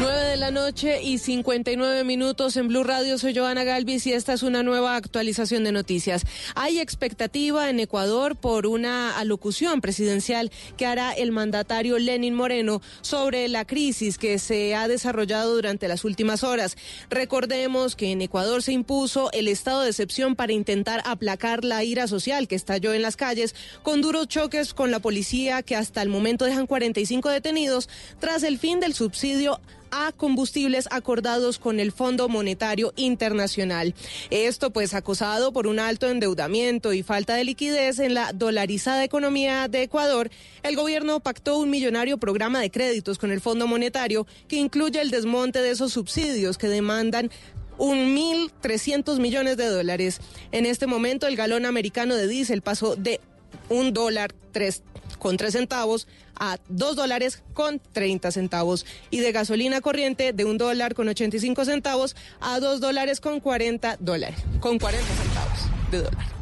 9 de la noche y 59 minutos en Blue Radio. Soy Joana Galvis y esta es una nueva actualización de noticias. Hay expectativa en Ecuador por una alocución presidencial que hará el mandatario Lenin Moreno sobre la crisis que se ha desarrollado durante las últimas horas. Recordemos que en Ecuador se impuso el estado de excepción para intentar aplacar la ira social que estalló en las calles con duros choques con la policía que hasta el momento dejan 45 detenidos tras el fin del subsidio a combustibles acordados con el Fondo Monetario Internacional. Esto pues acosado por un alto endeudamiento y falta de liquidez en la dolarizada economía de Ecuador, el gobierno pactó un millonario programa de créditos con el Fondo Monetario que incluye el desmonte de esos subsidios que demandan un 1.300 millones de dólares. En este momento el galón americano de diésel pasó de un dólar tres con tres centavos a dos dólares con 30 centavos y de gasolina corriente de un dólar con 85 centavos a dos dólares con 40 dólares, con 40 centavos de dólar.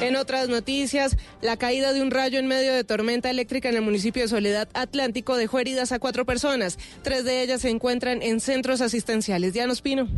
En otras noticias, la caída de un rayo en medio de tormenta eléctrica en el municipio de Soledad Atlántico dejó heridas a cuatro personas. Tres de ellas se encuentran en centros asistenciales. Diana Ospino.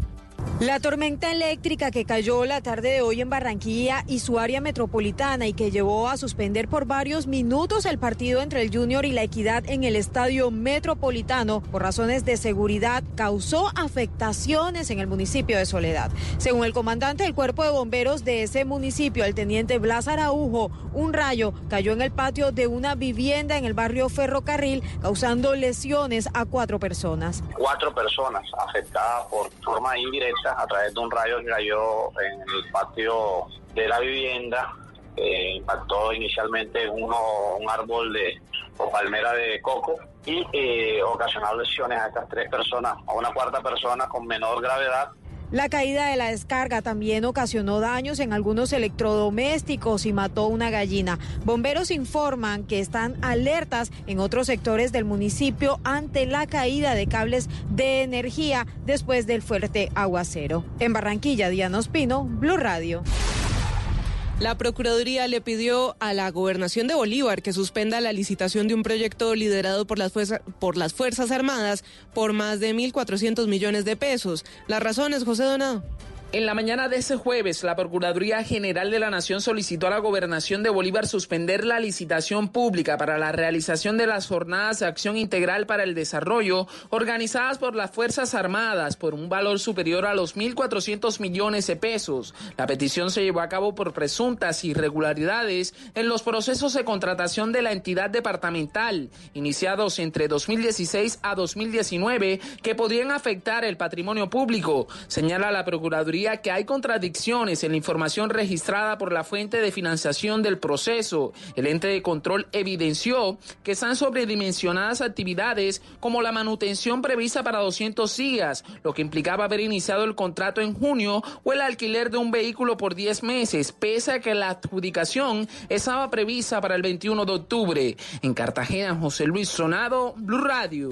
La tormenta eléctrica que cayó la tarde de hoy en Barranquilla y su área metropolitana y que llevó a suspender por varios minutos el partido entre el Junior y la Equidad en el estadio metropolitano por razones de seguridad causó afectaciones en el municipio de Soledad. Según el comandante del cuerpo de bomberos de ese municipio, el teniente Blas Araujo, un rayo cayó en el patio de una vivienda en el barrio Ferrocarril causando lesiones a cuatro personas. Cuatro personas afectadas por forma indirecta a través de un rayo que cayó en el patio de la vivienda. Impactó inicialmente uno, un árbol de o palmera de coco y eh, ocasionó lesiones a estas tres personas, a una cuarta persona con menor gravedad la caída de la descarga también ocasionó daños en algunos electrodomésticos y mató una gallina. Bomberos informan que están alertas en otros sectores del municipio ante la caída de cables de energía después del fuerte aguacero. En Barranquilla, Diana Ospino, Blue Radio. La Procuraduría le pidió a la Gobernación de Bolívar que suspenda la licitación de un proyecto liderado por las, Fuerzas Armadas por más de 1.400 millones de pesos. Las razones, José Donado. En la mañana de ese jueves, la Procuraduría General de la Nación solicitó a la Gobernación de Bolívar suspender la licitación pública para la realización de las jornadas de acción integral para el desarrollo organizadas por las Fuerzas Armadas por un valor superior a los 1.400 millones de pesos. La petición se llevó a cabo por presuntas irregularidades en los procesos de contratación de la entidad departamental, iniciados entre 2016 a 2019, que podrían afectar el patrimonio público, señala la Procuraduría que hay contradicciones en la información registrada por la fuente de financiación del proceso. El ente de control evidenció que están sobredimensionadas actividades como la manutención prevista para 200 días, lo que implicaba haber iniciado el contrato en junio o el alquiler de un vehículo por 10 meses, pese a que la adjudicación estaba prevista para el 21 de octubre. En Cartagena, José Luis Sonado, Blue Radio.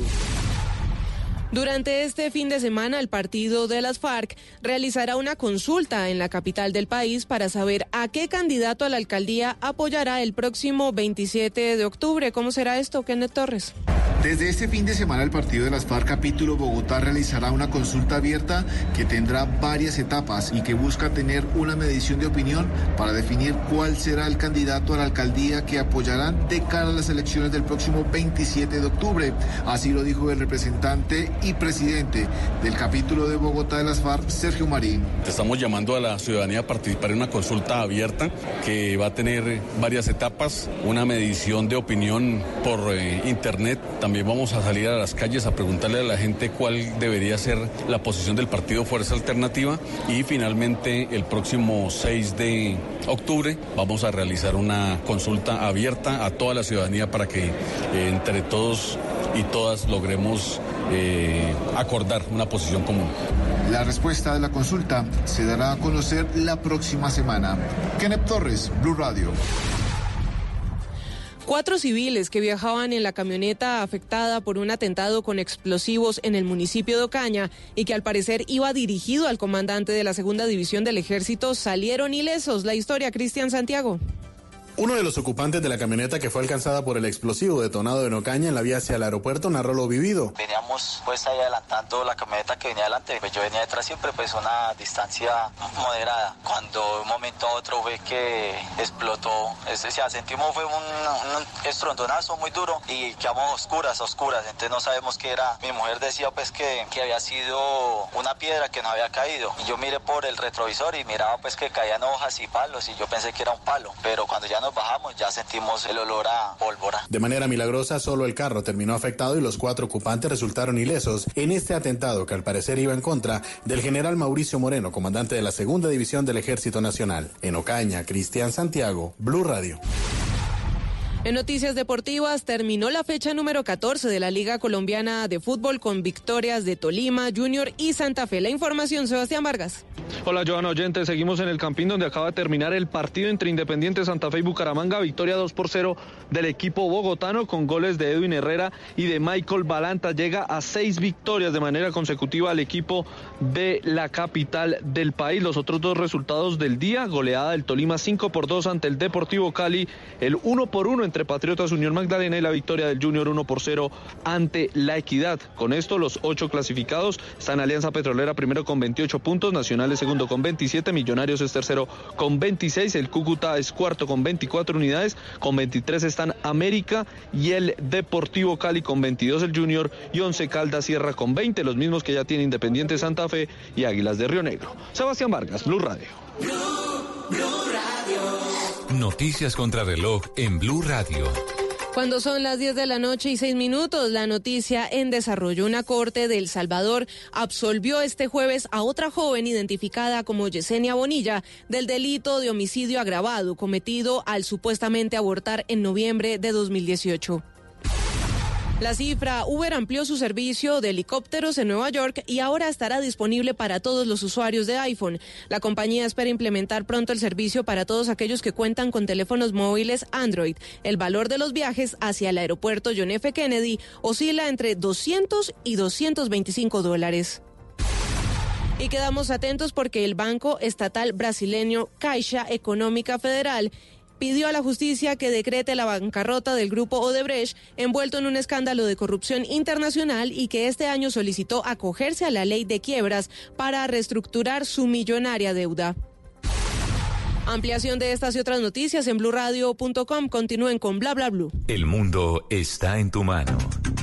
Durante este fin de semana, el partido de las FARC realizará una consulta en la capital del país para saber a qué candidato a la alcaldía apoyará el próximo 27 de octubre. ¿Cómo será esto, Kenneth Torres? Desde este fin de semana el partido de las FARC capítulo Bogotá realizará una consulta abierta que tendrá varias etapas y que busca tener una medición de opinión para definir cuál será el candidato a la alcaldía que apoyarán de cara a las elecciones del próximo 27 de octubre. Así lo dijo el representante y presidente del capítulo de Bogotá de las FARC, Sergio Marín. Estamos llamando a la ciudadanía a participar en una consulta abierta que va a tener varias etapas, una medición de opinión por eh, internet, también También vamos a salir a las calles a preguntarle a la gente cuál debería ser la posición del partido Fuerza Alternativa y finalmente el próximo 6 de octubre vamos a realizar una consulta abierta a toda la ciudadanía para que eh, entre todos y todas logremos eh, acordar una posición común. La respuesta de la consulta se dará a conocer la próxima semana. Kenneth Torres, Blue Radio. Cuatro civiles que viajaban en la camioneta afectada por un atentado con explosivos en el municipio de Ocaña y que al parecer iba dirigido al comandante de la segunda división del ejército salieron ilesos. La historia, Cristian Santiago. Uno de los ocupantes de la camioneta que fue alcanzada por el explosivo detonado en Ocaña en la vía hacia el aeropuerto narró lo vivido. Veníamos pues ahí adelantando la camioneta que venía adelante, pues yo venía detrás siempre pues una distancia moderada. Cuando de un momento a otro fue que explotó, es decir, sentimos fue un, un estrondonazo muy duro y quedamos oscuras, oscuras, entonces no sabemos qué era. Mi mujer decía pues que, que había sido una piedra que no había caído. Y yo miré por el retrovisor y miraba pues que caían hojas y palos y yo pensé que era un palo, pero cuando ya nos bajamos ya sentimos el olor a pólvora. De manera milagrosa, solo el carro terminó afectado y los cuatro ocupantes resultaron ilesos en este atentado que al parecer iba en contra del general Mauricio Moreno, comandante de la Segunda División del Ejército Nacional. En Ocaña, Cristian Santiago, Blue Radio. En noticias deportivas, terminó la fecha número 14 de la Liga Colombiana de Fútbol con victorias de Tolima, Junior y Santa Fe. La información, Sebastián Vargas. Hola, Joana Oyente. Seguimos en el Campín donde acaba de terminar el partido entre Independiente Santa Fe y Bucaramanga. Victoria 2 por 0 del equipo bogotano con goles de Edwin Herrera y de Michael Balanta. Llega a seis victorias de manera consecutiva al equipo de la capital del país. Los otros dos resultados del día, goleada del Tolima 5 por 2 ante el Deportivo Cali, el 1 por 1 entre Patriotas Unión Magdalena y la victoria del Junior 1 por 0 ante la Equidad. Con esto, los ocho clasificados están Alianza Petrolera primero con 28 puntos, Nacional es segundo con 27, Millonarios es tercero con 26, el Cúcuta es cuarto con 24 unidades, con 23 están América y el Deportivo Cali con 22, el Junior y Once Caldas Sierra con 20, los mismos que ya tiene Independiente Santa Fe y Águilas de Río Negro. Sebastián Vargas, Blue Radio. Noticias contra reloj en Blue Radio. Cuando son las 10 de la noche y 6 minutos, la noticia en desarrollo. Una corte de El Salvador absolvió este jueves a otra joven identificada como Yesenia Bonilla del delito de homicidio agravado cometido al supuestamente abortar en noviembre de 2018. La cifra, Uber amplió su servicio de helicópteros en Nueva York y ahora estará disponible para todos los usuarios de iPhone. La compañía espera implementar pronto el servicio para todos aquellos que cuentan con teléfonos móviles Android. El valor de los viajes hacia el aeropuerto John F. Kennedy oscila entre 200 y 225 dólares. Y quedamos atentos porque el Banco Estatal Brasileño Caixa Económica Federal pidió a la justicia que decrete la bancarrota del grupo Odebrecht envuelto en un escándalo de corrupción internacional y que este año solicitó acogerse a la ley de quiebras para reestructurar su millonaria deuda. Ampliación de estas y otras noticias en blurradio.com. Continúen con bla bla. El mundo está en tu mano.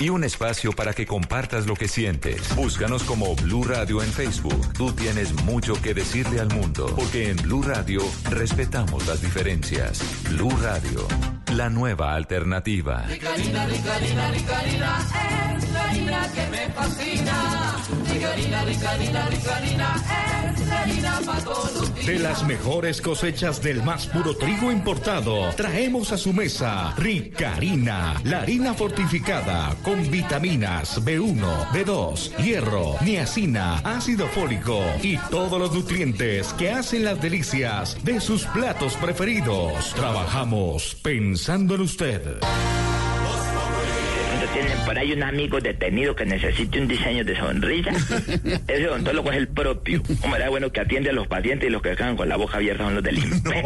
Y un espacio para que compartas lo que sientes. Búscanos como Blue Radio en Facebook. Tú tienes mucho que decirle al mundo. Porque en Blue Radio respetamos las diferencias. Blue Radio, la nueva alternativa. Ricarina, Ricarina, Ricarina, es la harina que me fascina. Ricarina, Ricarina, Ricarina, es la harina para todos. De las mejores cosechas del más puro trigo importado, traemos a su mesa Ricarina, la harina fortificada con vitaminas B1, B2, hierro, niacina, ácido fólico y todos los nutrientes que hacen las delicias de sus platos preferidos. Trabajamos pensando en usted. Tienen por ahí un amigo detenido que necesite un diseño de sonrisa, ese odontólogo es el propio. Hombre, era bueno que atiende a los pacientes y los que quedan con la boca abierta son los del IMPEC.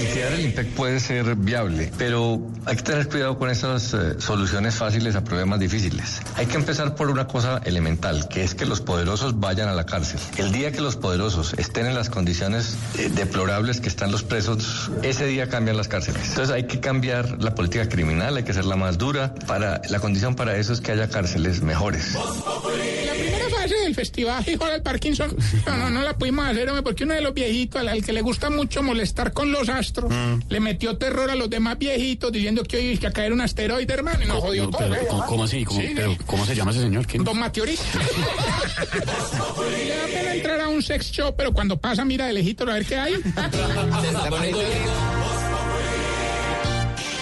Liquidar el IMPEC puede ser viable, pero hay que tener cuidado con esas eh, soluciones fáciles a problemas difíciles. Hay que empezar por una cosa elemental, que es que los poderosos vayan a la cárcel. El día que los poderosos estén en las condiciones eh, deplorables que están los presos, ese día cambian las cárceles. Entonces hay que cambiar la política criminal, hay que hacerla más dura. Para, la condición para eso es que haya cárceles mejores. La primera fase del festival Hijo del Parkinson, no, no, no la pudimos hacer, hombre, porque uno de los viejitos, al, al que le gusta mucho molestar con los astros, le metió terror a los demás viejitos diciendo que hoy iba a caer un asteroide, hermano, y nos jodió todo. Pero, ¿eh? ¿cómo, cómo así? ¿Cómo, Sí, pero, ¿Cómo se llama ese señor? ¿Quién? Don Mateorista. Le da pena entrar a un sex shop, pero cuando pasa, mira de lejito a ver qué hay.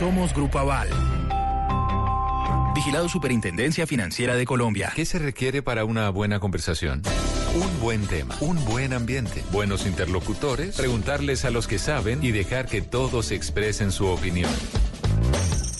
Somos Grupo Aval. Vigilado Superintendencia Financiera de Colombia. ¿Qué se requiere para una buena conversación? Un buen tema, un buen ambiente, buenos interlocutores, preguntarles a los que saben y dejar que todos expresen su opinión.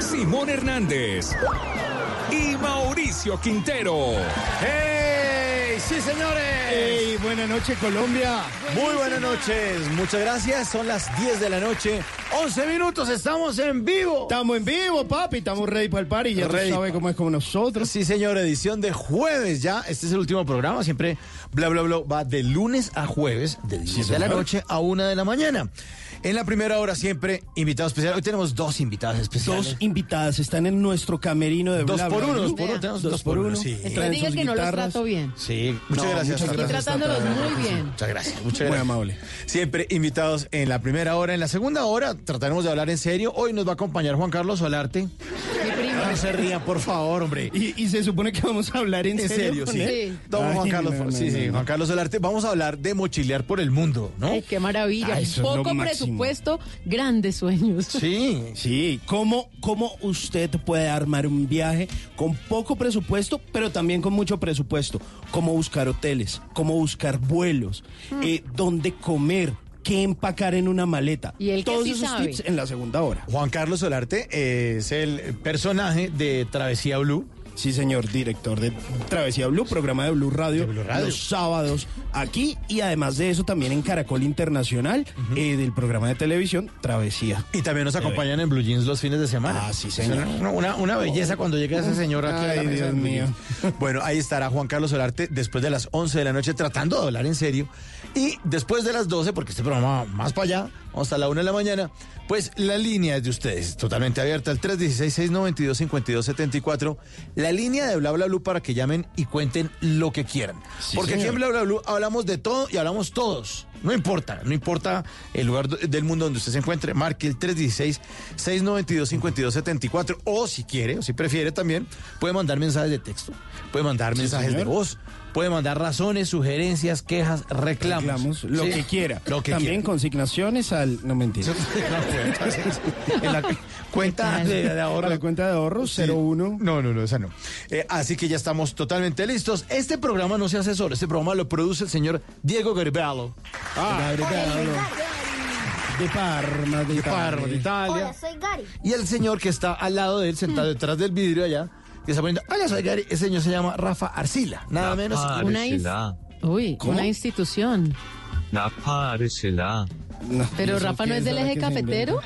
Simón Hernández y Mauricio Quintero. ¡Hey! ¡Sí, señores! ¡Hey! Buenas noches, Colombia. Muy buenas noches, muchas gracias. Son las 10 de la noche, 11 minutos, estamos en vivo. Estamos en vivo, papi. Estamos ready para el party. Ya Ready. tú sabes cómo es como nosotros. Sí, señor, edición de jueves ya. Este es el último programa. Siempre bla, bla, bla. Va de lunes a jueves, de 10 de la noche a 1 de la mañana. En la primera hora siempre invitado especial. Hoy tenemos dos invitadas especiales. Dos invitadas están en nuestro camerino de Dos Bla por uno, dos por uno, tenemos dos por uno, sí. Que Traen diga que no los trato bien. Sí, muchas No, gracias. muchas gracias. tratándolos muy bien. Muchas gracias, muchas Muy gracias. amable. Siempre invitados en la primera hora. En la segunda hora trataremos de hablar en serio. Hoy nos va a acompañar Juan Carlos Solarte. Mi prima. No se rían, por favor, hombre. Y, y se supone que vamos a hablar en, En serio, con sí. Sí. Don Juan Carlos, no, no, sí, sí, Juan. Carlos Solarte. Vamos a hablar de mochilear por el mundo, ¿no? Ay, qué maravilla. Ah, eso es lo Poco máximo. presupuesto, grandes sueños. Sí. Sí, ¿cómo, ¿cómo usted puede armar un viaje con poco presupuesto, pero también con mucho presupuesto? ¿Cómo buscar hoteles? ¿Cómo buscar vuelos? Eh, ¿Dónde comer? ¿Qué empacar en una maleta? Y él que Todos sí esos sabe. tips en la segunda hora. Juan Carlos Solarte es el personaje de Travesía Blue. Sí, señor, director de Travesía Blue, programa de Blue Radio, De Blue Radio. los sábados aquí y además de eso también en Caracol Internacional eh, del programa de televisión Travesía. Y también nos acompañan en Blue Jeans los fines de semana. Ah, sí, señor. Una, una- belleza cuando llega ese señor aquí a la Ay, mesa Dios mío. Bueno, ahí estará Juan Carlos Solarte después de las 11 de la noche tratando de hablar en serio. Y después de las 12, porque este programa va más para allá, hasta la 1 de la mañana, pues la línea es de ustedes, totalmente abierta, el 316-692-5274. La línea de Bla Bla Blue para que llamen y cuenten lo que quieran. Sí, porque aquí en. Bla Bla Blue hablamos de todo y hablamos todos. No importa, no importa el lugar del mundo donde usted se encuentre, marque el 316-692-5274 o si quiere, o si prefiere también, puede mandar mensajes de texto, puede mandar Sí, mensajes de voz, puede mandar razones, sugerencias, quejas, reclamos. Reclamos, lo Sí, que quiera. Lo que también quiera. consignaciones al... No mentira. en la cuenta de, de ahorro. La cuenta de ahorros Sí. 01. No, no, no, esa no. Eh, así que ya estamos totalmente listos. Este programa no se hace solo, este programa lo produce el señor Diego Garbalo. Ah, de Parma, de, de Parma, de Italia. soy Gary. Y el señor que está al lado de él, sentado detrás del vidrio allá, que está poniendo, hola, soy Gary. Ese señor se llama Rafa Arcila, nada menos. Una, Uy, ¿Cómo? una institución. Pero Sí, Rafa no es del eje cafetero.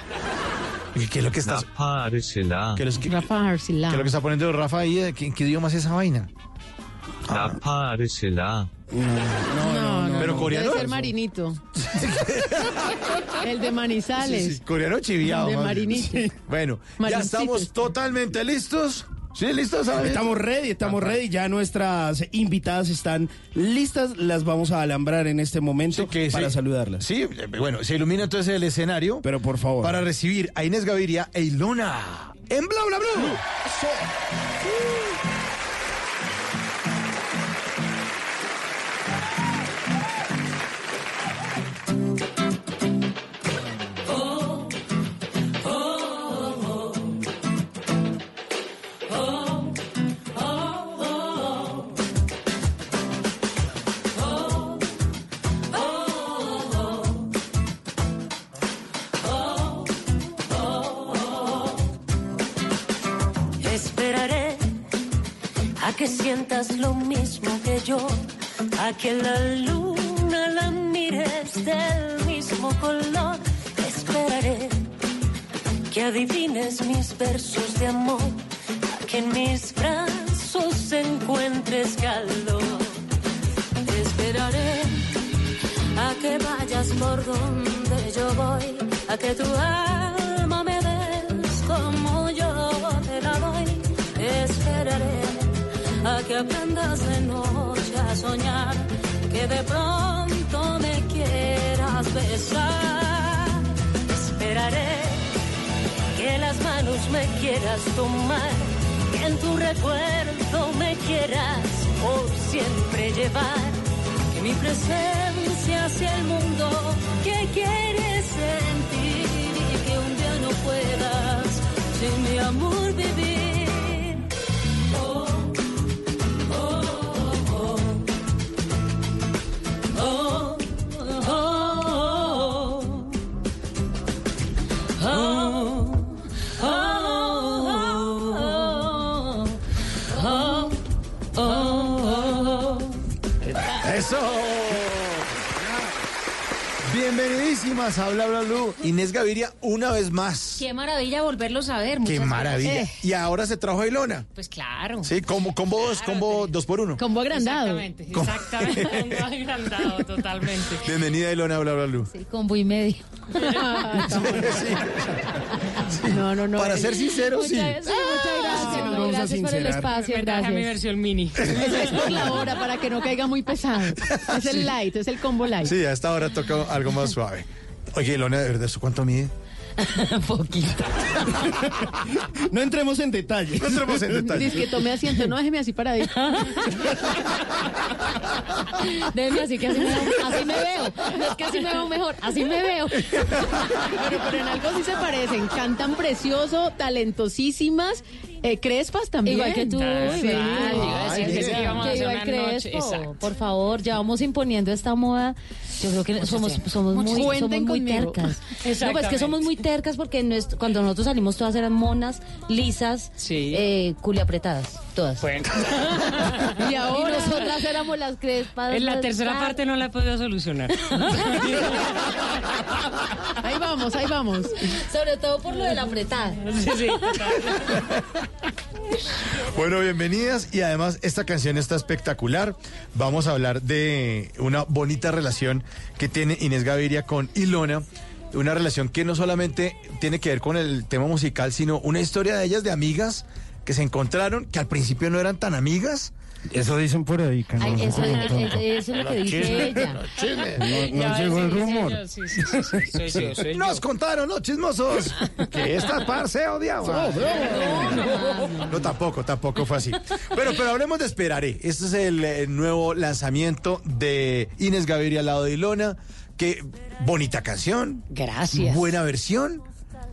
¿Y ¿Qué es lo que está, Rafa Arcelá. qué es, Rafa qué lo que está poniendo Rafa ahí? ¿En qué, qué idioma es esa vaina? Rafa Arcelá. No, no, Pero no. coreano. Debe ser Marinito. El de Manizales. Sí, sí, coreano chiviado. De más bien. Marinito. Bueno, ya Marincitos. estamos totalmente listos. ¿Sí, listos? Javier? Estamos ready, estamos ready. Ya nuestras invitadas están listas. Las vamos a alambrar en este momento Sí, que para sí. saludarlas. Sí, bueno, se ilumina entonces el escenario Pero por favor. para recibir a Inés Gaviria e Ilona en Bla Bla Blue. Sientas lo mismo que yo, a que la luna la mires del mismo color. Esperaré que adivines mis versos de amor, a que en mis brazos encuentres calor. Esperaré a que vayas por donde yo voy, a que tu alma que aprendas de noche a soñar, que de pronto me quieras besar. Esperaré que las manos me quieras tomar, que en tu recuerdo me quieras por siempre llevar, que mi presencia hacia el mundo que quieres sentir y que un día no puedas sin mi amor vivir. Bienvenidísimas a Bla Bla Blue. Inés Gaviria una vez más. Qué maravilla volverlos a ver. ¡Qué muchas maravilla! gracias. Y ahora se trajo a Ilona. Pues claro. Sí, combo, combo dos, combo dos por uno. Combo agrandado. Exactamente. Un agrandado, totalmente. Bienvenida Ilona a Bla Bla Blue. Sí, combo y medio. No, no, no. Para ser sincero, Muchas- sí. muchas gracias. sí, nos no, vamos a gracias por el espacio, Me traje mi gracias. versión mini. Es, por la hora, para que no caiga muy pesado. Es el light, es el combo light. Sí, a esta hora toca algo más suave. Oye, Ilona, ¿de verdad eso cuánto mide? Poquito. No entremos en detalle. No entremos en detalle. Dice que tome asiento, no déjeme así paradito. Déjeme así que así me, veo, así me veo. No es que así me veo mejor, así me veo. Pero, pero en algo sí se parecen. Cantan precioso, talentosísimas. Eh, crespas también. Igual que tú, Sí. que sí, íbamos a hacer una noche. Por favor, ya vamos imponiendo esta moda. Yo creo que somos, somos muy, somos muy tercas. No, pues que somos muy tercas porque nuestro- cuando nosotros salimos todas eran monas, lisas, Sí. eh, culiapretadas, todas. Y ahora Y nosotras éramos las crespas. En la tercera parte no la he podido solucionar. ahí vamos, ahí vamos. Sobre todo por lo de la apretada. Sí, sí. Bueno, bienvenidas y además esta canción está espectacular. Vamos a hablar de una bonita relación que tiene Inés Gaviria con Ilona. Una relación que no solamente tiene que ver con el tema musical, sino una historia de ellas de amigas que se encontraron, que al principio no eran tan amigas. Eso dicen por ahí, que Ay, no- eso, es- es- eso es lo que dice ella. No, no llegó el rumor. Sí, sí, sí, sí, soy yo, soy yo. Nos contaron, ¿no, chismosos? que esta par se odiaba. No, tampoco, tampoco fue así. Pero, pero hablemos de Esperaré. Este es el eh, nuevo lanzamiento de Inés Gaviria al lado de Ilona. Qué bonita canción. Gracias. Buena versión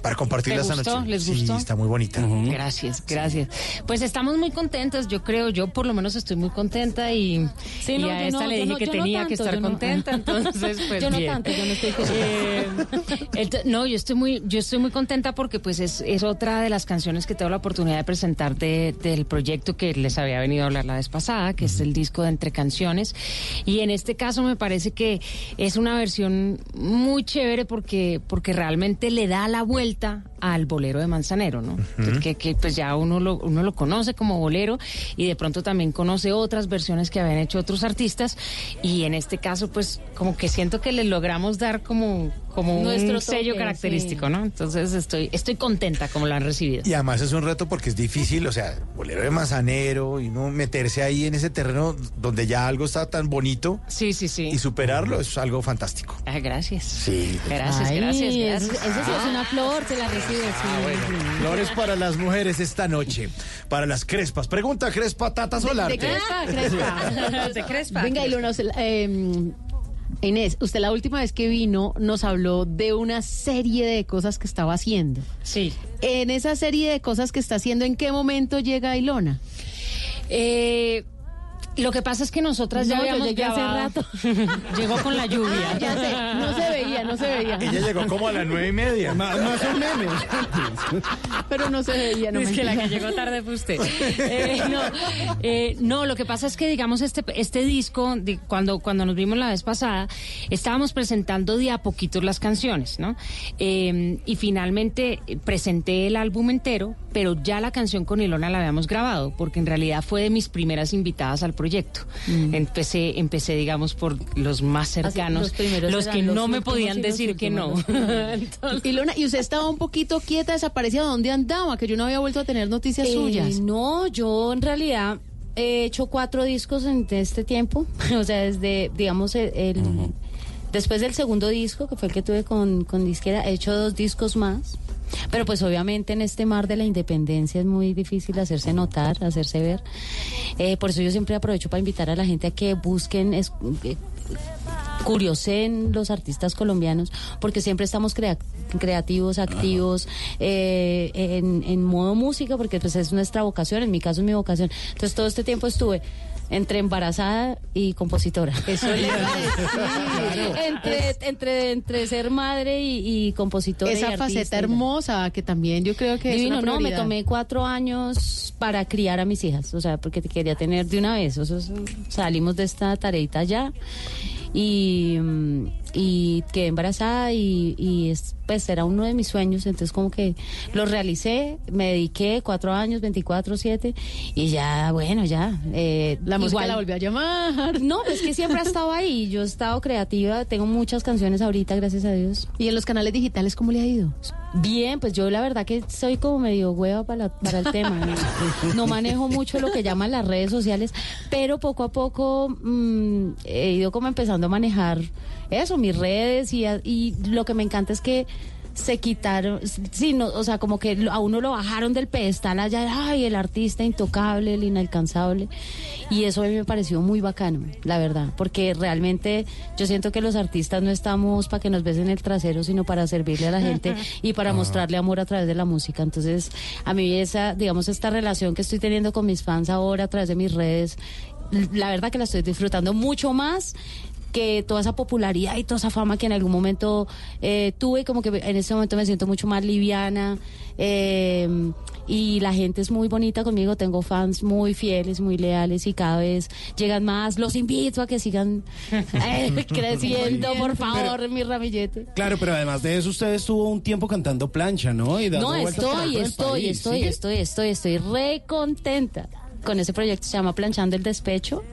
para compartirla ¿Les esta gustó? noche. ¿Les Sí, está muy bonita. Gracias, gracias. Pues estamos muy contentas, yo creo, yo por lo menos estoy muy contenta y, Sí, y no, a esta no, le dije no, que tenía que estar contenta, entonces pues Yo no bien. tanto, yo no estoy Eh, ent- no, yo estoy muy, yo estoy muy contenta porque pues es, es otra de las canciones que tengo la oportunidad de presentar de- del proyecto que les había venido a hablar la vez pasada, que es el disco de Entre Canciones. Y en este caso me parece que es una versión muy chévere porque, porque realmente le da la vuelta vuelta al bolero de Manzanero, ¿no? Entonces, que, que, pues ya uno lo, uno lo conoce como bolero y de pronto también conoce otras versiones que habían hecho otros artistas y en este caso pues como que siento que le logramos dar como, como Nuestro un sello característico, sí. ¿no? Entonces estoy, estoy contenta como lo han recibido. Y además es un reto porque es difícil, o sea, bolero de manzanero y no meterse ahí en ese terreno donde ya algo está tan bonito. Sí, sí, sí. Y superarlo es algo fantástico. Ah, gracias. Sí. Gracias, Ay, gracias, gracias. Eso, sí es una flor, se la sí. Flores para las mujeres esta noche. Para las crespas. Pregunta Crespa Tata Solar. De Crespa, Crespa. De Crespa. Venga, Ilona, eh, Inés, usted la última vez que vino nos habló de una serie de cosas que estaba haciendo. Sí. En esa serie de cosas que está haciendo, ¿en qué momento llega Ilona? Eh, lo que pasa es que nosotras ya No, habíamos llegué hace grabado. rato. Llegó con la lluvia. Ah, ya sé, no se veía, no se veía. Ella llegó como a las nueve y media. Más, más o menos. Pero no se veía, no es que la que llegó tarde fue usted. Eh, no, eh, no, lo que pasa es que, digamos, este, este disco, de- cuando, cuando nos vimos la vez pasada, estábamos presentando de a poquitos las canciones, ¿no? Eh, y finalmente presenté el álbum entero, pero ya la canción con Ilona la habíamos grabado, porque en realidad fue de mis primeras invitadas al proyecto. Empecé, empecé, digamos, por los más cercanos, los que los no me podían y decir que no. los Ilona, y usted estaba un poquito quieta, desaparecida. ¿Dónde andaba? Que yo no había vuelto a tener noticias Eh, suyas. No, yo en realidad he hecho cuatro discos en este tiempo. o sea, desde, digamos, el, el- después del segundo disco, que fue el que tuve con, con disquera, he hecho dos discos más. Pero pues obviamente en este mar de la independencia es muy difícil hacerse notar, hacerse ver. Eh, por eso yo siempre aprovecho para invitar a la gente a que busquen, es- eh, curiosen los artistas colombianos, porque siempre estamos crea- creativos, activos, eh, en, en modo música, porque pues es nuestra vocación, en mi caso es mi vocación. Entonces todo este tiempo estuve entre embarazada y compositora. Eso le iba a decir. entre, entre, entre ser madre y, y compositora. Esa faceta y tal. hermosa que también yo creo que Divino, es una no, me tomé cuatro años para criar a mis hijas, o sea, porque te quería tener de una vez. O sea, salimos de esta tareita ya y, mm, y quedé embarazada y, y es, pues era uno de mis sueños, entonces como que lo realicé, me dediqué cuatro años, 24, 7 y ya, bueno, ya. eh, La música igual- la volvió a llamar. No, es que siempre ha estado ahí, yo he estado creativa, tengo muchas canciones ahorita, gracias a Dios. ¿Y en los canales digitales cómo le ha ido? Bien, pues yo la verdad que soy como medio hueva para, la- para el tema. No, No manejo mucho lo que llaman las redes sociales, pero poco a poco mm, he ido como empezando a manejar eso, mis redes y, a- y lo que me encanta es que se quitaron, sí, no, o sea, como que lo- a uno lo bajaron del pedestal allá, ay, el artista intocable, el inalcanzable, y eso a mí me pareció muy bacano, la verdad, porque realmente yo siento que los artistas no estamos para que nos besen el trasero, sino para servirle a la gente y para mostrarle amor a través de la música. Entonces, a mí esa, digamos, esta relación que estoy teniendo con mis fans ahora a través de mis redes, la verdad que la estoy disfrutando mucho más que toda esa popularidad y toda esa fama que en algún momento eh, tuve, como que en este momento me siento mucho más liviana eh, y la gente es muy bonita conmigo, tengo fans muy fieles, muy leales y cada vez llegan más, los invito a que sigan eh, creciendo, por favor, mi ramillete. Claro, pero además de eso, usted estuvo un tiempo cantando plancha, ¿no? Y dando No, estoy, estoy, estoy, ¿Sigue? estoy, estoy, estoy re contenta con ese proyecto, se llama Planchando el Despecho.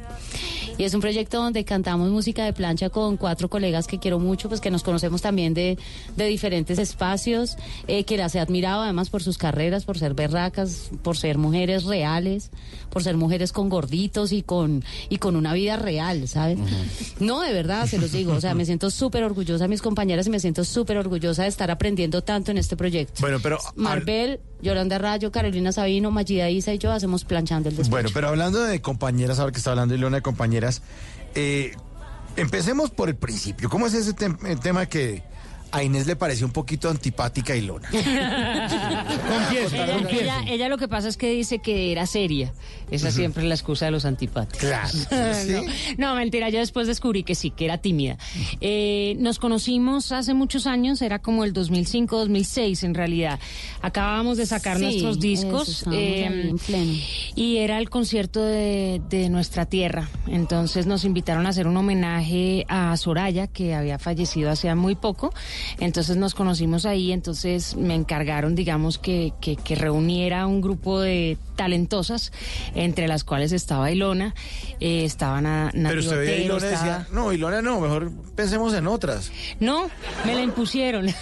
Y es un proyecto donde cantamos música de plancha con cuatro colegas que quiero mucho, pues que nos conocemos también de, de diferentes espacios, eh, que las he admirado además por sus carreras, por ser berracas, por ser mujeres reales, por ser mujeres con gorditos y con, y con una vida real, ¿sabes? No, de verdad, se los digo. O sea, me siento súper orgullosa de mis compañeras y me siento súper orgullosa de estar aprendiendo tanto en este proyecto. Bueno, pero. Marbel, Yolanda Rayo, Carolina Sabino, Magida Isa y yo hacemos planchando el despecho. Bueno, pero hablando de compañeras, ahora que está hablando Ilona de compañeras, eh, empecemos por el principio. ¿Cómo es ese tem- el tema que a Inés le pareció un poquito antipática a Ilona? ella, ella, ella lo que pasa es que dice que era seria. Esa siempre es la excusa de los antipáticos. Claro. no, no, mentira, yo después descubrí que sí, que era tímida. Eh, nos conocimos hace muchos años, era como el 2005, 2006 en realidad. Acabábamos de sacar Sí, nuestros discos eh, pleno. y era el concierto de, de nuestra tierra. Entonces nos invitaron a hacer un homenaje a Soraya, que había fallecido hace muy poco. Entonces nos conocimos ahí, entonces me encargaron, digamos, que, que, que reuniera un grupo de talentosas, entre las cuales estaba Ilona, eh, estaba Na- Nati Pero usted veía Ilona estaba- decía, no, Ilona no, mejor pensemos en otras. No, me la impusieron. Es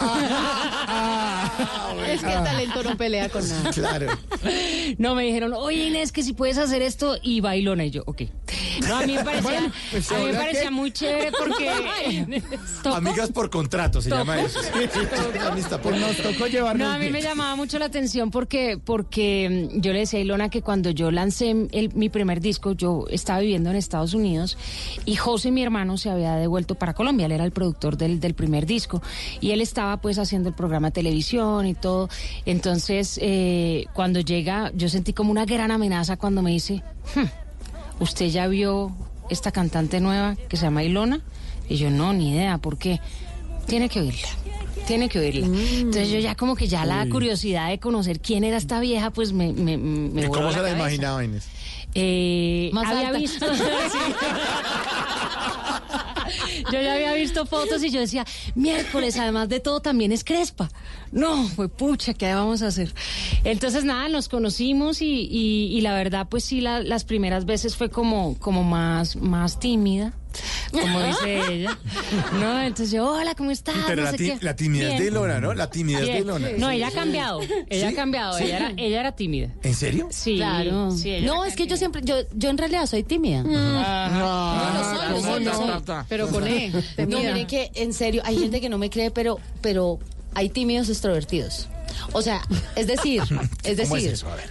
que el talento no pelea con nada. Claro. No, me dijeron, oye Inés, que si puedes hacer esto y bailona. Y yo, ok. No, a mí me parecía, Bueno, pues, a mí me ¿ahora parecía muy chévere porque... ¿Tocó? Amigas por contrato se ¿Tocó? Llama eso. Nos tocó llevarnos No, a mí bien. me llamaba mucho la atención porque, porque mm, yo le decía a Ilona que cuando yo lancé el- mi primer disco, yo estaba viviendo en Estados Unidos y José, mi hermano, se había devuelto para Colombia. Él era el productor del, del primer disco y él estaba pues haciendo el programa de televisión y todo. Entonces, eh, cuando llega, yo sentí como una gran amenaza cuando me dice, "Hmm, ¿usted ya vio esta cantante nueva que se llama Ilona? Y yo, no, ni idea, ¿por qué? Tiene que oírla. Tiene que oírla. Entonces yo ya como que ya la curiosidad de conocer quién era esta vieja, pues me, me, me ¿Y voló cómo se la cabeza. imaginaba, Inés? Eh, Más había alta. visto. Yo ya había visto fotos y yo decía, miércoles, además de todo, también es crespa. No, fue pucha, ¿qué vamos a hacer? Entonces, nada, nos conocimos y, y- y la verdad, pues sí, la- las primeras veces fue como, como más, más tímida, como dice ella. ¿No? Entonces yo, hola, ¿cómo estás? Pero No la, ti- qué. la timidez Bien. de Ilona, ¿no? La timidez de. Ilona. No, ella ha cambiado. Ella ¿Sí? ha cambiado. ¿Sí? Ella, era, ella era tímida. ¿En serio? Sí, Claro. sí, no, es que yo siempre, yo, yo en realidad soy tímida. No, lo soy, lo soy. Pero con E. No, miren que en serio, hay gente que no me cree, pero, pero hay tímidos extrovertidos. O sea, es decir, es ¿Cómo es decir, eso? A ver.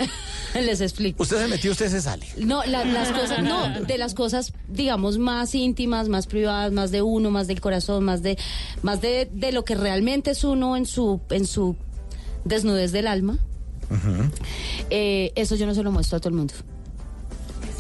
les explico. Usted se metió, usted se sale. No, la- las cosas, no, de las cosas, digamos, más íntimas, más privadas, más de uno, más del corazón, más de, más de, de lo que realmente es uno en su, en su desnudez del alma. Eh, eso yo no se lo muestro a todo el mundo.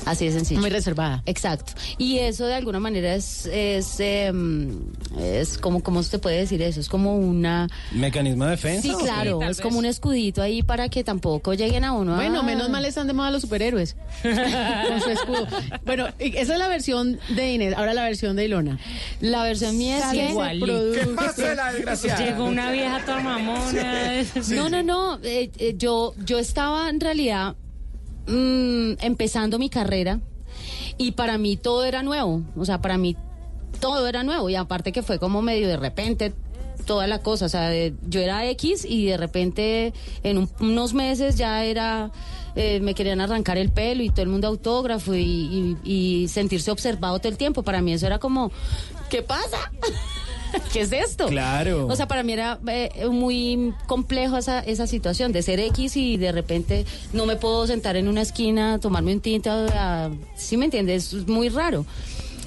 Así de sencillo. Muy reservada. Exacto. Y eso de alguna manera es, es, em, es como, ¿cómo se puede decir eso? Es como una... ¿Mecanismo de defensa? Sí, claro, es como un escudito ahí para que tampoco lleguen a uno. Bueno, a- menos mal están de moda los superhéroes. Con su escudo. Bueno, esa es la versión de Inés, ahora la versión de Ilona. La versión mía es que... producto. ¿Qué pasa, la desgraciada? Llegó una vieja toda mamona. No, no, no. eh, eh, yo, yo estaba en realidad mm, empezando mi carrera y para mí todo era nuevo. O sea, para mí todo era nuevo y aparte que fue como medio de repente toda la cosa. O sea, yo era X y de repente en un- unos meses ya era... eh, me querían arrancar el pelo y todo el mundo autógrafo y, y- y sentirse observado todo el tiempo. Para mí eso era como, ¿qué pasa? ¿Qué es esto? Claro. O sea, para mí era eh, muy complejo esa, esa situación de ser X y de repente no me puedo sentar en una esquina, tomarme un tinto, a- ¿sí me entiendes? Es muy raro.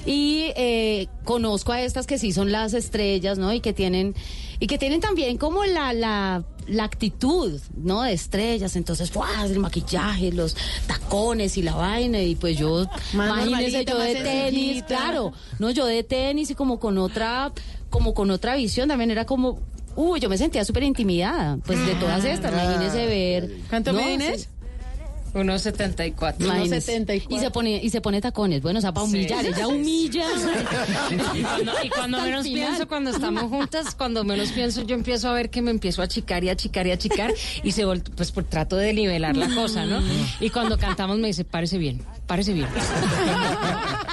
Y eh, conozco a estas que sí son las estrellas, ¿no? Y que tienen, y que tienen también como la, la, la actitud, ¿no? De estrellas. Entonces, ¡guau! el maquillaje, los tacones y la vaina. Y pues yo, Más imagínense yo de tenis, sencillita. claro. No, yo de tenis y como con otra, como con otra visión también era como, uy, yo me sentía súper intimidada, pues de todas estas, imagínese ver. ¿Cuánto ¿no? Sí. 1.74. Imagínese. 1.74. Y se pone, y se pone tacones, bueno, o sea, para Sí. humillar, ella humilla. Y cuando, y menos final. pienso, cuando estamos juntas, cuando menos pienso, yo empiezo a ver que me empiezo a achicar y a achicar y a achicar y se vol- pues por trato de nivelar la cosa, ¿no? Y cuando cantamos me dice, parece bien, parece bien.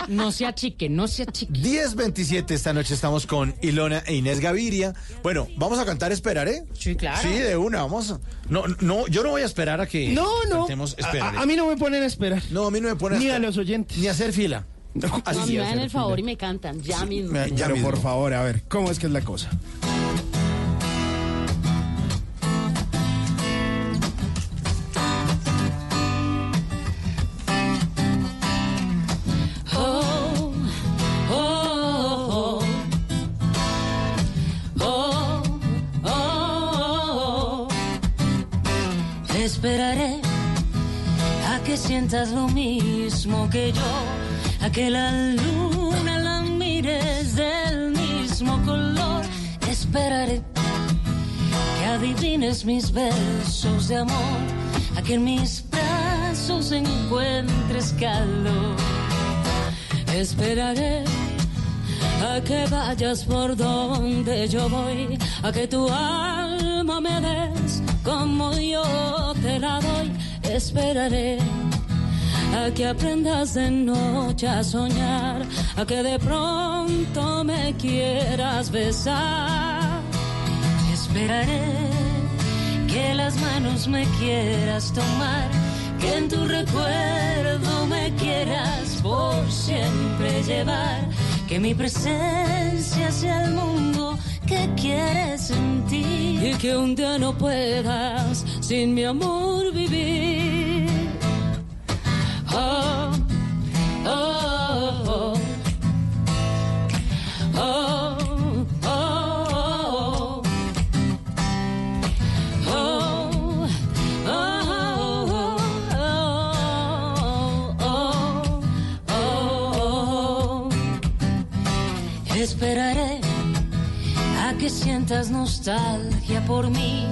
No se achique, no se achique. 10.27 esta noche estamos con Ilona e Inés Gaviria. Bueno, vamos a cantar Esperaré. Sí, claro. Sí, de una, vamos. No, no, yo no voy a esperar a que No, no. cantemos A, a mí no me ponen a esperar. no, a mí no me pone Ni a esperar. los oyentes. Ni a hacer fila. No, Así No, sí, me a dan el favor fila. y me cantan, ya mismo. me- ya Pero mismo. por favor, a ver, ¿cómo es que es la cosa? Oh, oh, oh, oh, oh, oh. Esperaré a sientas lo mismo que yo, a que la luna la mires del mismo color. Esperaré que adivines mis besos de amor, a que en mis brazos encuentres calor. Esperaré a que vayas por donde yo voy, a que tu alma me des como yo te la doy. Esperaré a que aprendas de noche a soñar, a que de pronto me quieras besar. Esperaré que las manos me quieras tomar, que en tu recuerdo me quieras por siempre llevar, que mi presencia sea el mundo que quieres sentir y que un día no puedas sin mi amor vivir. Esperaré a que sientas nostalgia por mí,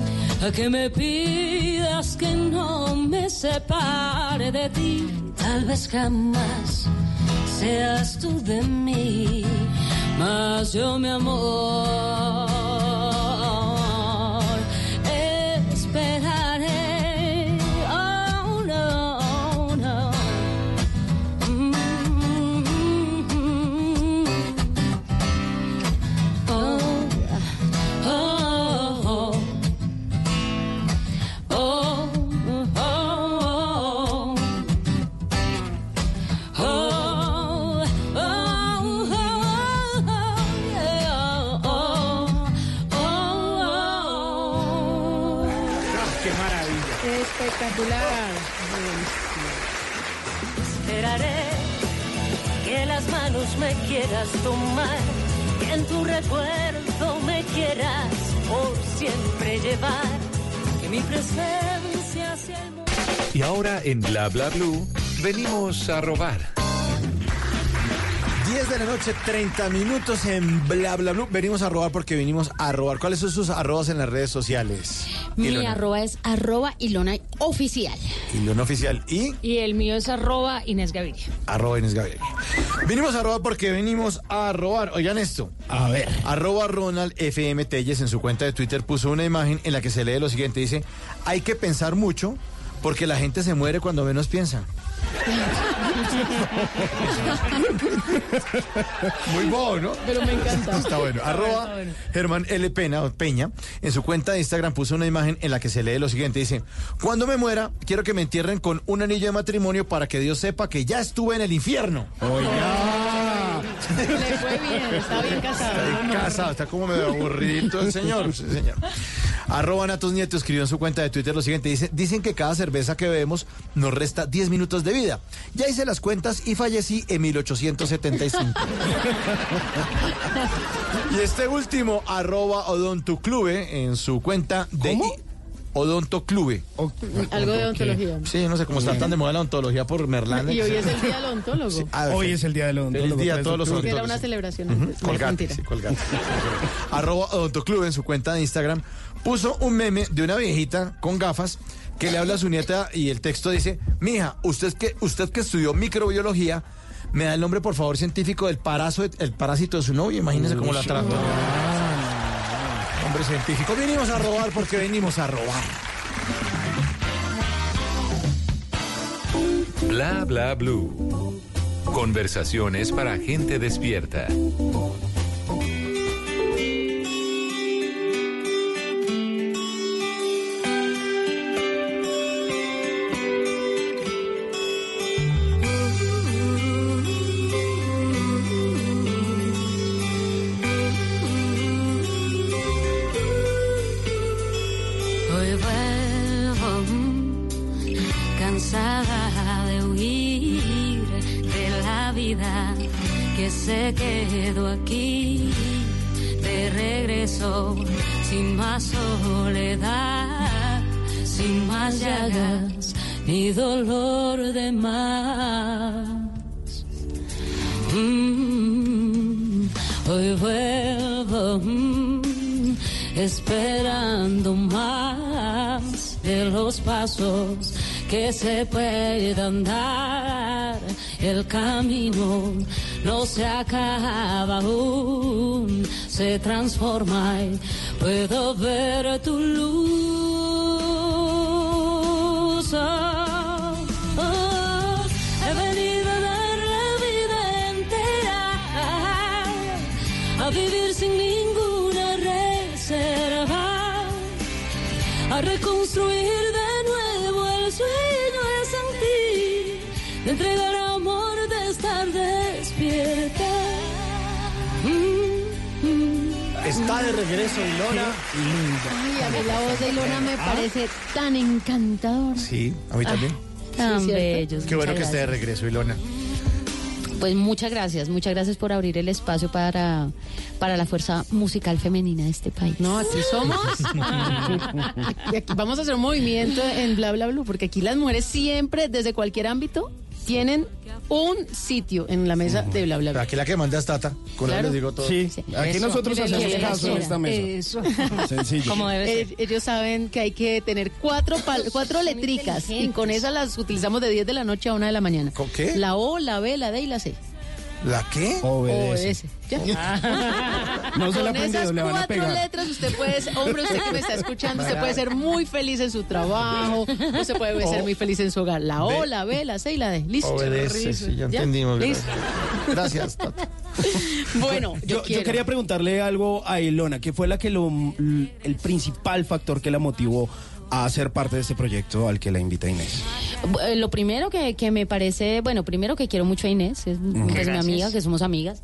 a que me pidas que no me separe de ti. Tal vez jamás seas tú de mí, mas yo mi amor me quieras tomar, que en tu recuerdo me quieras por siempre llevar, que mi presencia sea el mundo. Y ahora en Bla Bla Blue venimos a robar. 10 de la noche, 30 minutos en Bla Bla Blue. Venimos a robar porque venimos a robar. ¿Cuáles son sus arrobas en las redes sociales? Mi Ilona. arroba es arroba Ilona oficial. Ilona Oficial y Y el mío es arroba Inés Gaviria. arroba Inés Gabriel. Venimos a robar porque venimos a robar. Oigan esto. A ver. Arroba Ronald FM Telles en su cuenta de Twitter puso una imagen en la que se lee lo siguiente. Dice, hay que pensar mucho porque la gente se muere cuando menos piensa. Muy bobo, ¿no? Pero me encanta. Está bueno. Está Arroba bueno, está bueno. Germán L. Pena, o Peña, en su cuenta de Instagram puso una imagen en la que se lee lo siguiente. Dice, cuando me muera, quiero que me entierren con un anillo de matrimonio para que Dios sepa que ya estuve en el infierno. Le fue bien, está bien casado. Está bien casado, está como medio aburrido el señor. Sí, señor. Arroba Natos Nieto escribió en su cuenta de Twitter lo siguiente. Dice, dicen que cada cerveza que bebemos nos resta 10 minutos de vida. Ya hice las cuentas y fallecí en 1875. y este último, arroba Odontoclube en su cuenta de... ¿Cómo? Odontoclube. Algo de odontología. Sí, no sé cómo está tan de moda la odontología por Merlán. Y hoy es el día del odontólogo. Ah, Hoy es el día del odontólogo. día a 3 de todos los octubre. Era odontólogos. una celebración. Ujú, antes. No, es Colgate, sí, colgate. Arroba en su cuenta de Instagram puso un meme de una viejita con gafas que le habla a su nieta y el texto dice, mija, usted que, usted que estudió microbiología, me da el nombre por favor científico del parazo, el parásito de su novio, imagínese cómo la trata. Científico, venimos a robar porque venimos a robar. Bla Bla Blue. Conversaciones para gente despierta. Se quedó aquí. De regreso sin más soledad, sin más llagas ni dolor de más. Mm, hoy vuelvo mm, esperando más de los pasos que se pueda andar. El camino no se acaba aún, se transforma y puedo ver tu luz. De regreso Ilona. Ay, a mí la voz de Ilona me parece tan encantadora. Sí, a mí también. Tan ¿cierto? bellos. Qué bueno que esté de regreso, Ilona. Pues muchas gracias, muchas gracias por abrir el espacio para, para la fuerza musical femenina de este país. No, aquí somos. Y aquí vamos a hacer un movimiento en bla bla bla, porque aquí las mujeres siempre, desde cualquier ámbito, tienen un sitio en la mesa de bla bla bla. Aquí la que manda es Tata. Con Claro. él les digo todo. Sí, aquí Eso. nosotros hacemos caso en esta mesa. eso. Sencillo. Como debe ser. Eh, ellos saben que hay que tener cuatro, pal- cuatro letricas y con esas las utilizamos de 10 de la noche a 1 de la mañana. ¿Con qué? La O, la B, la D y la C. ¿La qué? Obedece. Ya. No se la Con aprendido, esas le van a cuatro pegar. letras usted puede, ser- hombre, usted que me está escuchando, usted puede ser muy feliz en su trabajo, usted puede ser muy feliz en su hogar. La O, la B, la C y la D. Listo. Obedece, sí, ya entendimos. Listo. Gracias, Tata. Bueno, yo, Yo, yo quería preguntarle algo a Ilona, que fue la que lo, el principal factor que la motivó a ser parte de este proyecto al que la invita Inés. Eh, Lo primero que, que me parece, bueno, primero que quiero mucho a Inés, es, es mi Gracias. amiga, que somos amigas.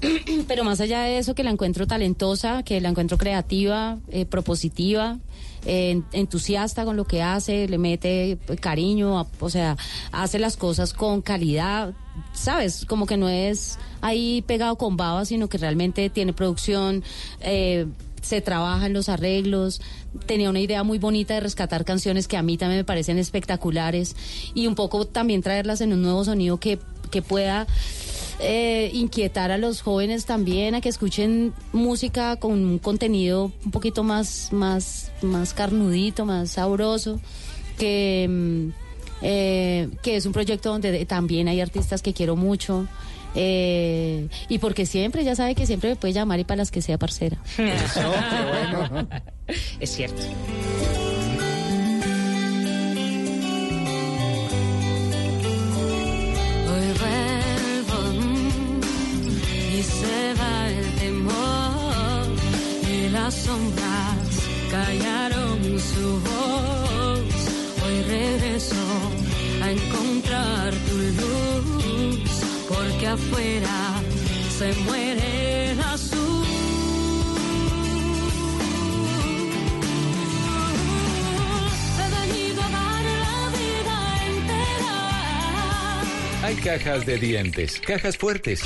Pero más allá de eso, que la encuentro talentosa, que la encuentro creativa, eh, propositiva, eh, entusiasta con lo que hace, le mete eh, cariño, a- o sea, hace las cosas con calidad, ¿sabes? Como que no es ahí pegado con baba, sino que realmente tiene producción, eh, se trabaja en los arreglos, tenía una idea muy bonita de rescatar canciones que a mí también me parecen espectaculares y un poco también traerlas en un nuevo sonido que, que pueda eh, inquietar a los jóvenes también a que escuchen música con un contenido un poquito más, más, más carnudito, más sabroso, que, mm, eh, que es un proyecto donde de- también hay artistas que quiero mucho. Eh, y porque siempre, ya sabe que siempre me puede llamar y para las que sea parcera. Es cierto. Hoy vuelvo mm, y se va el temor y las sombras callaron su voz. Hoy regreso a encontrar tu luz porque afuera se muere el azul. Hay cajas de dientes, cajas fuertes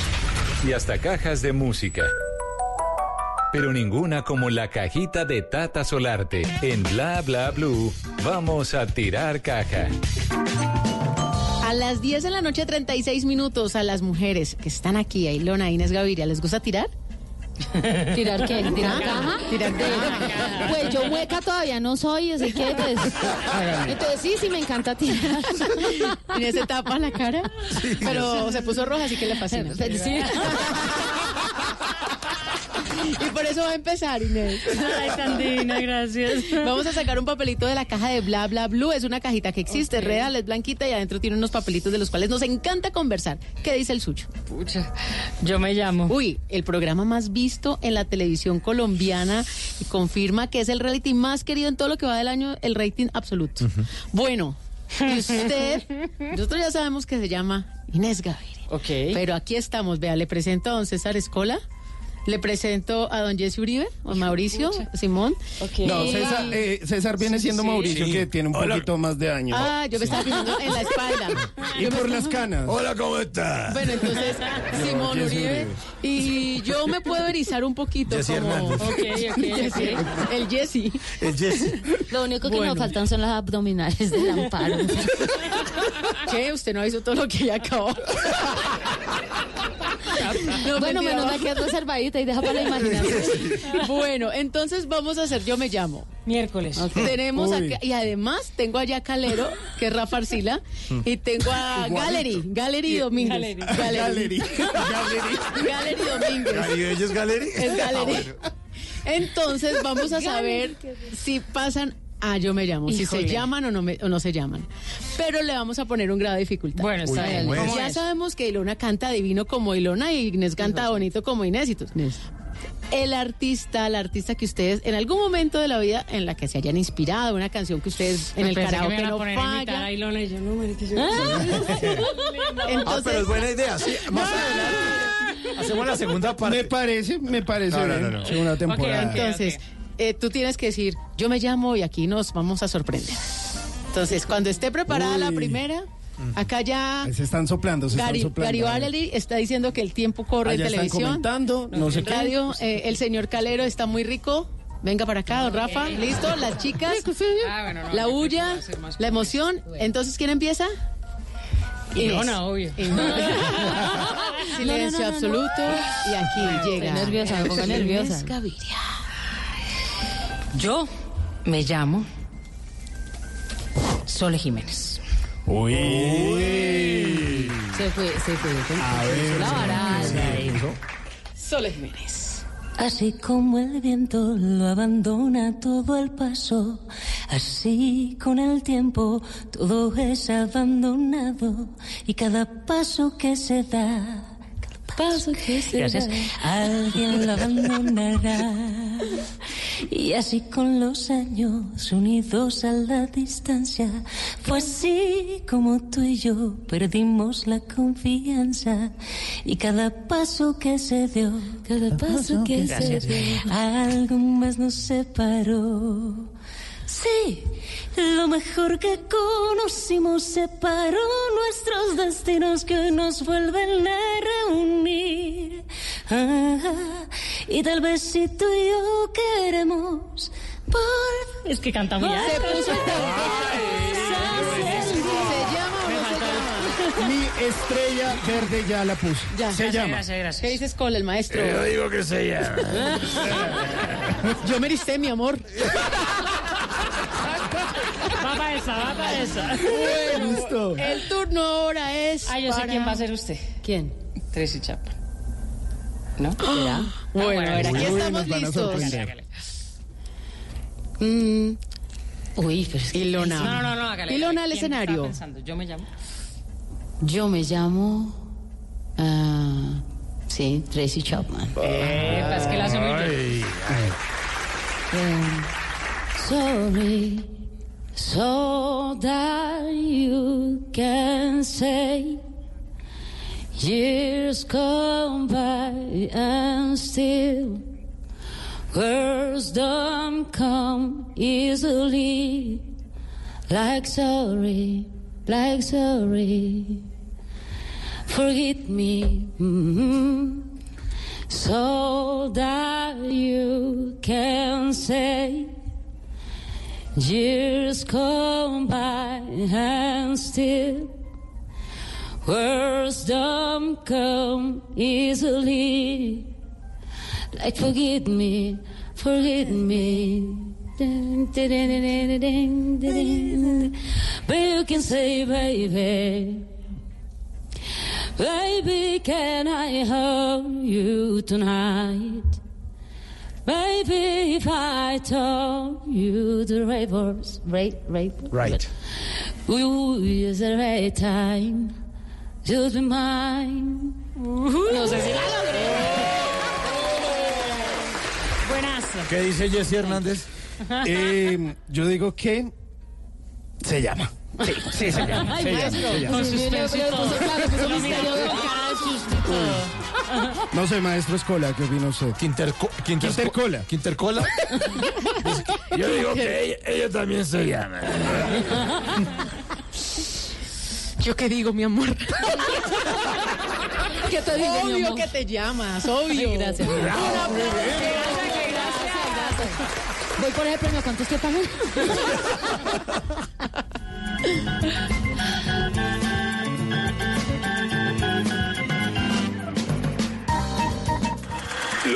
y hasta cajas de música. Pero ninguna como la cajita de Tata Solarte. En Bla Bla Blue, vamos a tirar caja. A las 10 de la noche, 36 minutos, a las mujeres que están aquí, a Ilona, Inés Gaviria, ¿les gusta tirar? ¿Tirar qué? ¿Tirar caja? Tirar De- caja. Pues yo hueca todavía no soy, así que pues... Entonces sí, sí me encanta tirar. Inés se tapa la cara, pero se puso roja, así que le fascina. Sí. Y por eso va a empezar, Inés. Ay, tan divina, gracias. Vamos a sacar un papelito de la caja de Bla Bla Blue. Es una cajita que existe, real, es blanquita y adentro tiene unos papelitos de los cuales nos encanta conversar. ¿Qué dice el suyo? Pucha, yo me llamo. Uy, el programa más visto en la televisión colombiana y confirma que es el reality más querido en todo lo que va del año, el rating absoluto. Bueno, y usted, nosotros ya sabemos que se llama Inés Gaviria. Ok. Pero aquí estamos, vea, le presento a don César Escola. Le presento a don Jesse Uribe, o Mauricio, Simón. No, César, eh, César viene siendo Mauricio, Sí. que tiene un Hola. poquito más de años. Ah, yo me estaba fijando en la espalda. y Yo por estaba- las canas. Hola, ¿cómo estás? Bueno, entonces, Simón Uribe. Y yo me puedo erizar un poquito Jesse como... Hernández. Ok, ok, Jesse, El Jesse. El Jesse. Lo único que Bueno. nos faltan son las abdominales del amparo. ¿Qué? Usted no hizo todo lo que ella acabó. No, bueno, menos mal que es reservadita y deja para la imaginación. Bueno, entonces vamos a hacer Yo Me Llamo. Miércoles. Tenemos acá, y además tengo allá a Calero, que es Rafa Arcila, y tengo a Igualito. Gallery, Gallery Domínguez. Gallery. Gallery Domínguez. ¿Y ella es Gallery? Es Gallery. Ah, bueno. Entonces vamos a saber si pasan a Yo Me Llamo, si Híjole. se llaman o no, me- o no se llaman. Pero le vamos a poner un grado de dificultad. Bueno, está Uy, bien. bueno. ¿Cómo Ya sabemos que Ilona canta divino como Ilona y Inés canta bonito como Inés y tú. El artista, la artista que ustedes en algún momento de la vida en la que se hayan inspirado, una canción que ustedes en el karaoke no falla. a Ilona y yo, no, marica, yo- Ah, Entonces, pero es buena idea. Sí, más adelante. Hacemos la segunda parte. Me parece, me parece No, no, no, no. Segunda temporada. ok. entonces eh, tú tienes que decir, yo me llamo y aquí nos vamos a sorprender. Entonces, cuando esté preparada la primera, acá ya Se están soplando, se Gary, están soplando. Gary Valery está diciendo que el tiempo corre Allá en están televisión. comentando, no sé qué. radio, eh, el señor Calero está muy rico. Venga para acá, don Rafa. ¿Listo? Las chicas. Ah, bueno, no, la yo bulla, creo que va a ser más la emoción. Entonces, ¿quién empieza? Ilona, obvio. Silencio absoluto. Y aquí llega. Estoy nerviosa, me pongo Inés nerviosa. Gaviria. Yo me llamo Sole Jiménez. Uy. Se fue, se fue. A ver, la baraja. Sole Jiménez. Así como el viento lo abandona todo el paso, así con el tiempo todo es abandonado y cada paso que se da, paso que se Gracias. da, alguien lo abandonará. Y así con los años unidos a la distancia, fue así como tú y yo perdimos la confianza. Y cada paso que se dio, cada paso que se dio, algo más nos separó. Sí, lo mejor que conocimos separó nuestros destinos que hoy nos vuelven a reunir. Ah, y tal vez si tú y yo queremos volver. Es que canta muy Se alto. puso. Mi estrella verde ya la puse. Ya. Se Gracias, llama. gracias, gracias. ¿Qué dices con el maestro? digo que se llama. Yo me mi amor. Va para esa, va para esa. Listo. El turno ahora es. Ah, yo sé quién va a ser usted. ¿Quién? Tracy Chapman. ¿No? ¿Será? Bueno, a ver, aquí Uy, estamos listos. Mm, Uy, pero es que... Ilona. No, no, no, hágale. Ilona al ¿Quién está escenario. pensando? Yo me llamo. Yo me llamo... ah, sí, Tracy Chapman. Eh, es que la. Um, sorry, so that you can say years come by and still words don't come easily. Like sorry, like sorry. Forgive me. mhm so that you can say years come by and still words don't come easily. Like forgive me forgive me. But you can say baby Baby, can I hold you tonight? Baby, if I told you the words, right, right, Right. Ooh, is the right time to be mine. No sé si la logré. Buenazo. ¿Qué dice Jesse Hernández? Eh, yo digo que se llama. Sí, sí, se llama. Ay, se llama, se llama. Con misterio. con cara No sé, maestro Escola, ¿qué opina usted? Quinterco, Quintercola. Quintercola. Yo digo que ella, ella también se llama. ¿Yo qué digo, mi amor? ¿Qué te digo, mi Obvio amor? que te llamas, obvio. Ay, gracias. Un aplauso. Voy por ese premio, ¿cuánto estoy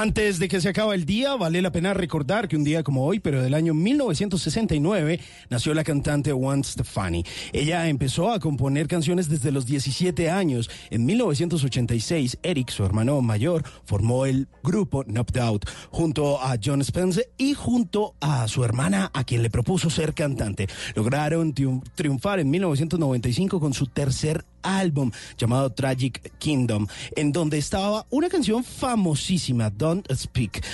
Antes de que se acabe el día, vale la pena recordar que un día como hoy, pero del año 1969, nació la cantante Gwen Stefani. Ella empezó a componer canciones desde los 17 años. En 1986, Eric, su hermano mayor, formó el grupo Knocked Out junto a John Spence y junto a su hermana, a quien le propuso ser cantante. Lograron triun- triunfar en 1995 con su tercer álbum llamado Tragic Kingdom, en donde estaba una canción famosísima, Don't Speak,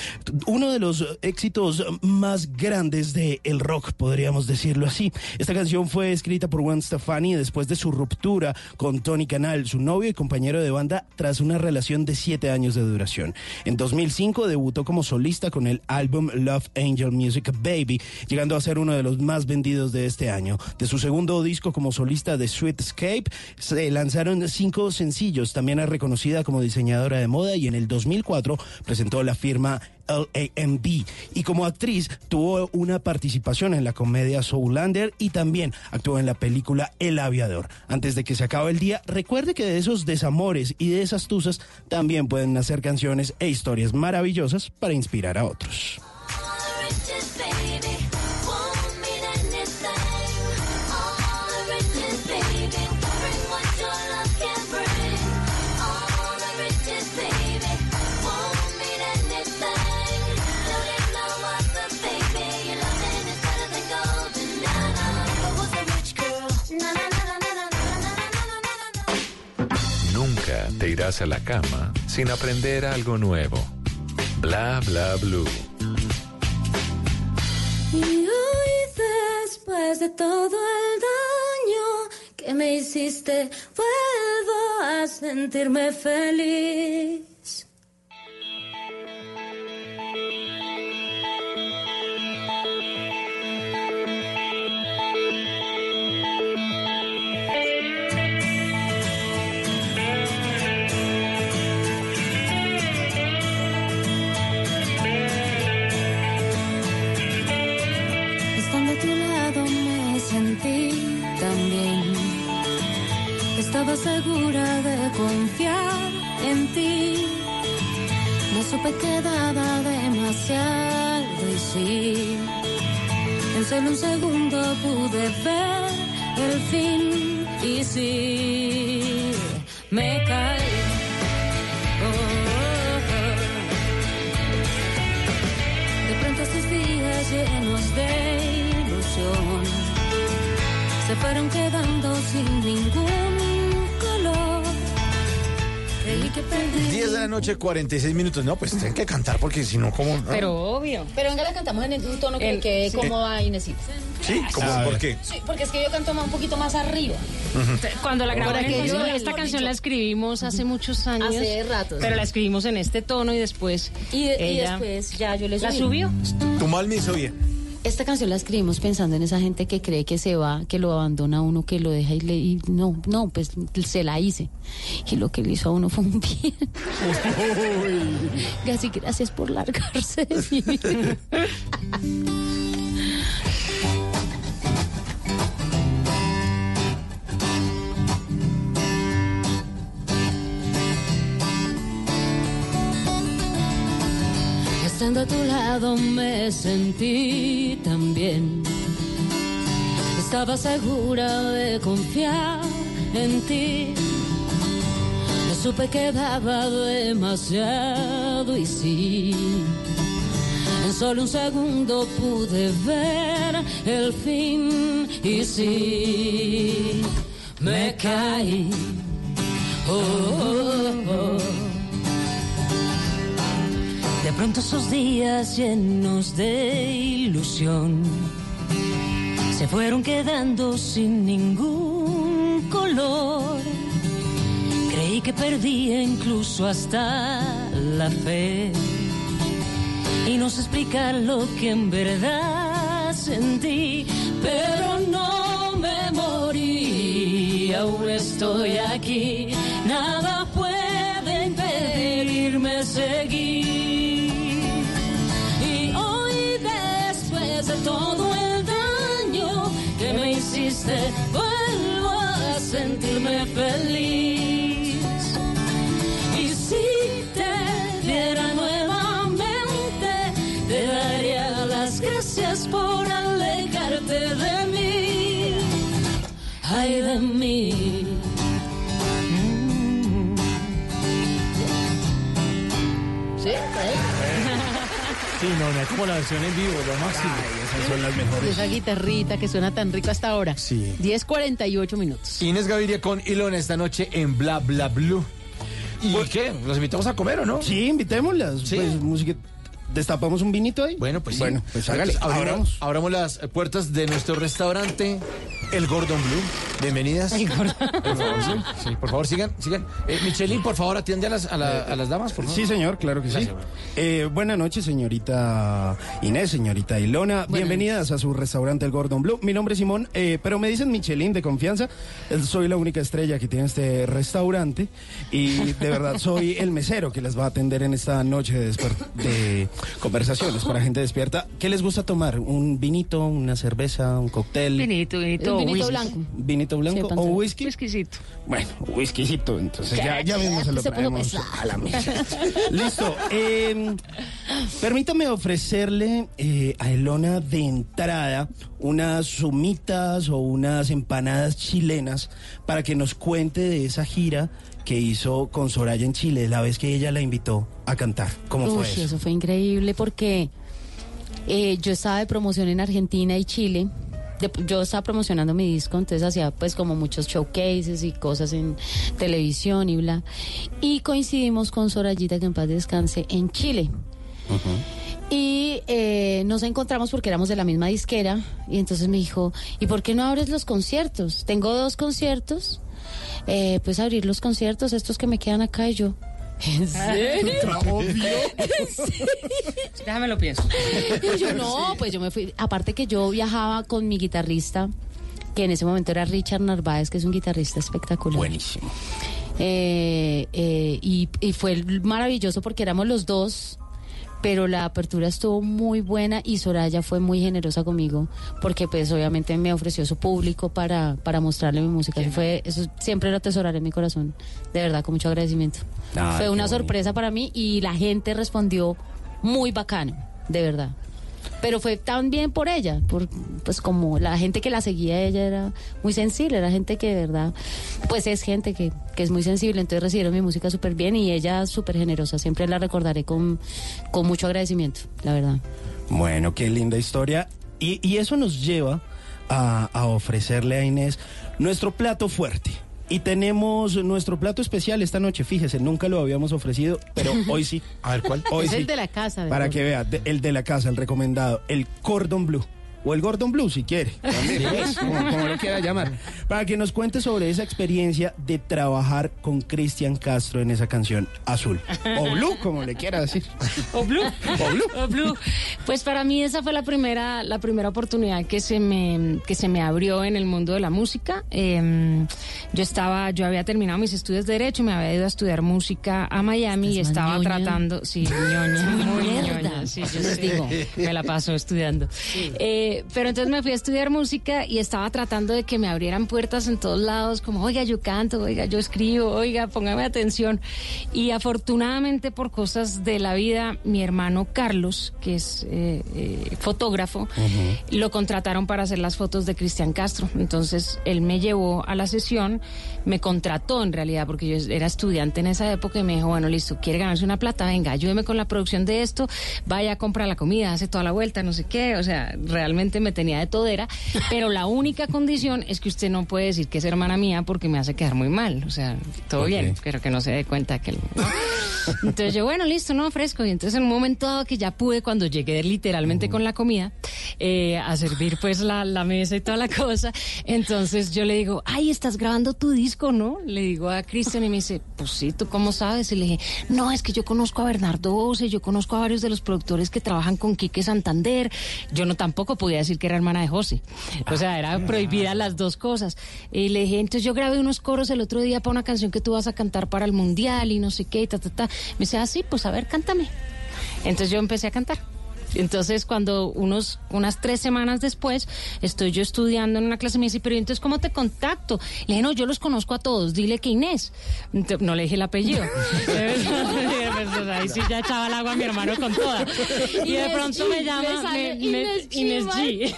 uno de los éxitos más grandes del el rock, podríamos decirlo así. Esta canción fue escrita por Gwen Stefani después de su ruptura con Tony Canal, su novio y compañero de banda, tras una relación de siete años de duración. En 2005 debutó como solista con el álbum Love Angel Music Baby, llegando a ser uno de los más vendidos de este año. De su segundo disco como solista de Sweet Escape, se lanzaron cinco sencillos. También es reconocida como diseñadora de moda y en el 2004 presentó la firma LAMB. Y como actriz tuvo una participación en la comedia Soulander y también actuó en la película El Aviador. Antes de que se acabe el día, recuerde que de esos desamores y de esas también pueden nacer canciones e historias maravillosas para inspirar a otros. Irás a la cama sin aprender algo nuevo. Bla Bla Blue. Y hoy después de todo el daño que me hiciste, vuelvo a sentirme feliz. Confiar en ti. No supe que daba demasiado y sí. En solo un segundo pude ver el fin y sí. Me caí. Oh, oh, oh. De pronto estos días llenos de ilusión se fueron quedando sin ningún 10 de la noche, 46 minutos. No, pues tienen que cantar porque si no, ¿cómo? no? Pero obvio. Pero venga, la cantamos en un tono que quede sí. cómoda Inesita. Sí, ¿cómo? ¿Por qué? Sí, porque es que yo canto más- un poquito más arriba. Cuando la grabamos, esta canción dicho. la escribimos hace muchos años. Hace rato, Pero sí. la escribimos en este tono y después. Y, y ella después ya yo les ¿La subí. subió? Tu mal me hizo bien. Esta canción la escribimos pensando en esa gente que cree que se va, que lo abandona a uno, que lo deja y le... y no, no, pues se la hice. Y lo que le hizo a uno fue un bien. Así que gracias por largarse de Estando a tu lado me sentí tan bien. Estaba segura de confiar en ti. No supe que daba demasiado y sí. En solo un segundo pude ver el fin y sí. Me caí. Oh, oh, oh. Pronto esos días llenos de ilusión se fueron quedando sin ningún color. Creí que perdía incluso hasta la fe. Y no sé explicar lo que en verdad sentí, pero no me morí, aún estoy aquí. Nada puede seguir. Todo el daño que me hiciste, vuelvo a sentirme feliz. Y si te viera nuevamente, te daría las gracias por alejarte de mí. Ay de mí. ¿Sí? Sí, no, no es como la versión en vivo, lo máximo. esas son las Y esa guitarrita que suena tan rico hasta ahora. Sí. 10.48 minutos. Inés Gaviria con Ilona esta noche en Bla Bla Blue. ¿Y qué? ¿Los invitamos a comer o no? Sí, invitémoslas. Sí. Pues, música. ¿Destapamos un vinito ahí? Bueno, pues sí. Bueno, pues hágale. Entonces, abramos, Abramos. las puertas de nuestro restaurante, El Gordon Blue. Bienvenidas. El Gordon. Por favor, sí, sí, por favor, sigan, sigan. Eh, Michelin, por favor, atiende a las, a, la- a las damas, por favor. Sí, señor, claro que Gracias, sí. bueno. Eh, buenas noches, señorita Inés, señorita Ilona. Bienvenidas a su restaurante El Gordon Blue. Mi nombre es Simón, eh, pero me dicen Michelin de confianza. Eh, Soy la única estrella que tiene este restaurante y de verdad soy el mesero que les va a atender en esta noche de, de conversaciones para gente despierta. ¿Qué les gusta tomar? ¿Un vinito, una cerveza, un cóctel? Vinito, vinito, Un vinito whisky. blanco. ¿Vinito blanco Sí, o whisky? Whiskycito. Bueno, whiskycito, entonces ya, ya mismo se lo traemos a la mesa. Listo. eh, permítame ofrecerle eh, a Elona de entrada unas sumitas o unas empanadas chilenas para que nos cuente de esa gira que hizo con Soraya en Chile, la vez que ella la invitó a cantar. ¿Cómo Uy, fue eso? eso fue increíble porque eh, yo estaba de promoción en Argentina y Chile. De- yo estaba promocionando mi disco, entonces hacía pues como muchos showcases y cosas en televisión y bla. Y coincidimos con Sorayita, que en paz descanse, en Chile. Y eh, nos encontramos porque éramos de la misma disquera y entonces me dijo, ¿y por qué no abres los conciertos? Tengo dos conciertos, eh, pues abrir los conciertos, estos que me quedan acá y yo. ¿En serio? Déjame lo pienso. Y yo no, pues yo me fui. Aparte que yo viajaba con mi guitarrista, que en ese momento era Richard Narváez, que es un guitarrista espectacular. Buenísimo. Eh, eh, y, y fue maravilloso porque éramos los dos, pero la apertura estuvo muy buena y Soraya fue muy generosa conmigo porque pues obviamente me ofreció su público para, para mostrarle mi música. Eso, fue, eso siempre lo atesoraré en mi corazón, de verdad, con mucho agradecimiento. Ay, fue una sorpresa para mí y la gente respondió muy bacano, de verdad. Pero fue también por ella, por, pues como la gente que la seguía, ella era muy sensible, era gente que de verdad, pues es gente que, que es muy sensible, entonces recibieron mi música súper bien y ella súper generosa, siempre la recordaré con, con mucho agradecimiento, la verdad. Bueno, qué linda historia. Y, y eso nos lleva a ofrecerle a Inés nuestro plato fuerte. Y tenemos nuestro plato especial esta noche, fíjese, nunca lo habíamos ofrecido, pero hoy sí. A ver, ¿cuál? Hoy es sí. el de la casa. Para ¿verdad? que vea, de- el de la casa, el recomendado, el Cordon Blue. O el Gordon Blue, si quiere. También, pues, como, como lo quiera llamar. Para que nos cuente sobre esa experiencia de trabajar con Cristian Castro en esa canción Azul. O Blue, como le quiera decir. O Blue. O Blue. O Blue. Pues para mí esa fue la primera, la primera oportunidad que se me, que se me abrió en el mundo de la música. Eh, yo estaba, yo había terminado mis estudios de derecho, me había ido a estudiar música a Miami y estaba ñoña. tratando, sí, ñoña, muy ñoña, sí, yo Les sé. digo. me la paso estudiando. Eh, pero entonces me fui a estudiar música y estaba tratando de que me abrieran puertas en todos lados, como, oiga, yo canto, oiga, yo escribo, oiga, póngame atención. Y afortunadamente por cosas de la vida, mi hermano Carlos, que es eh, eh, fotógrafo, lo contrataron para hacer las fotos de Cristian Castro. Entonces él me llevó a la sesión, me contrató en realidad, porque yo era estudiante en esa época y me dijo, bueno, listo, quiere ganarse una plata, venga, ayúdeme con la producción de esto, vaya a comprar la comida, hace toda la vuelta, no sé qué, o sea, realmente me tenía de todera, pero la única condición es que usted no puede decir que es hermana mía porque me hace quedar muy mal, o sea, todo bien, pero que no se dé cuenta que... ¿no? Entonces yo, bueno, listo, no, fresco. Y entonces en un momento dado que ya pude, cuando llegué literalmente con la comida, eh, a servir pues la, la mesa y toda la cosa, entonces yo le digo, ay, estás grabando tu disco, ¿no? Le digo a Cristian y me dice, pues sí, ¿tú cómo sabes? Y le dije, no, es que yo conozco a Bernardo Ose, yo conozco a varios de los productores que trabajan con Quique Santander. Yo no tampoco podía podía decir que era hermana de José. O sea, era prohibida las dos cosas. Y le dije, entonces yo grabé unos coros el otro día para una canción que tú vas a cantar para el mundial y no sé qué, y ta, ta, ta. Me dice, ah, sí, pues a ver, cántame. Entonces yo empecé a cantar. Entonces, cuando unos, unas tres semanas después, estoy yo estudiando en una clase, me dice, pero ¿y entonces cómo te contacto? Le dije, no, yo los conozco a todos, dile que Inés. No le dije el apellido. Ahí sí ya echaba el agua a mi hermano con toda. Y de pronto G, me llama me- me- Inés G, Inés man. G.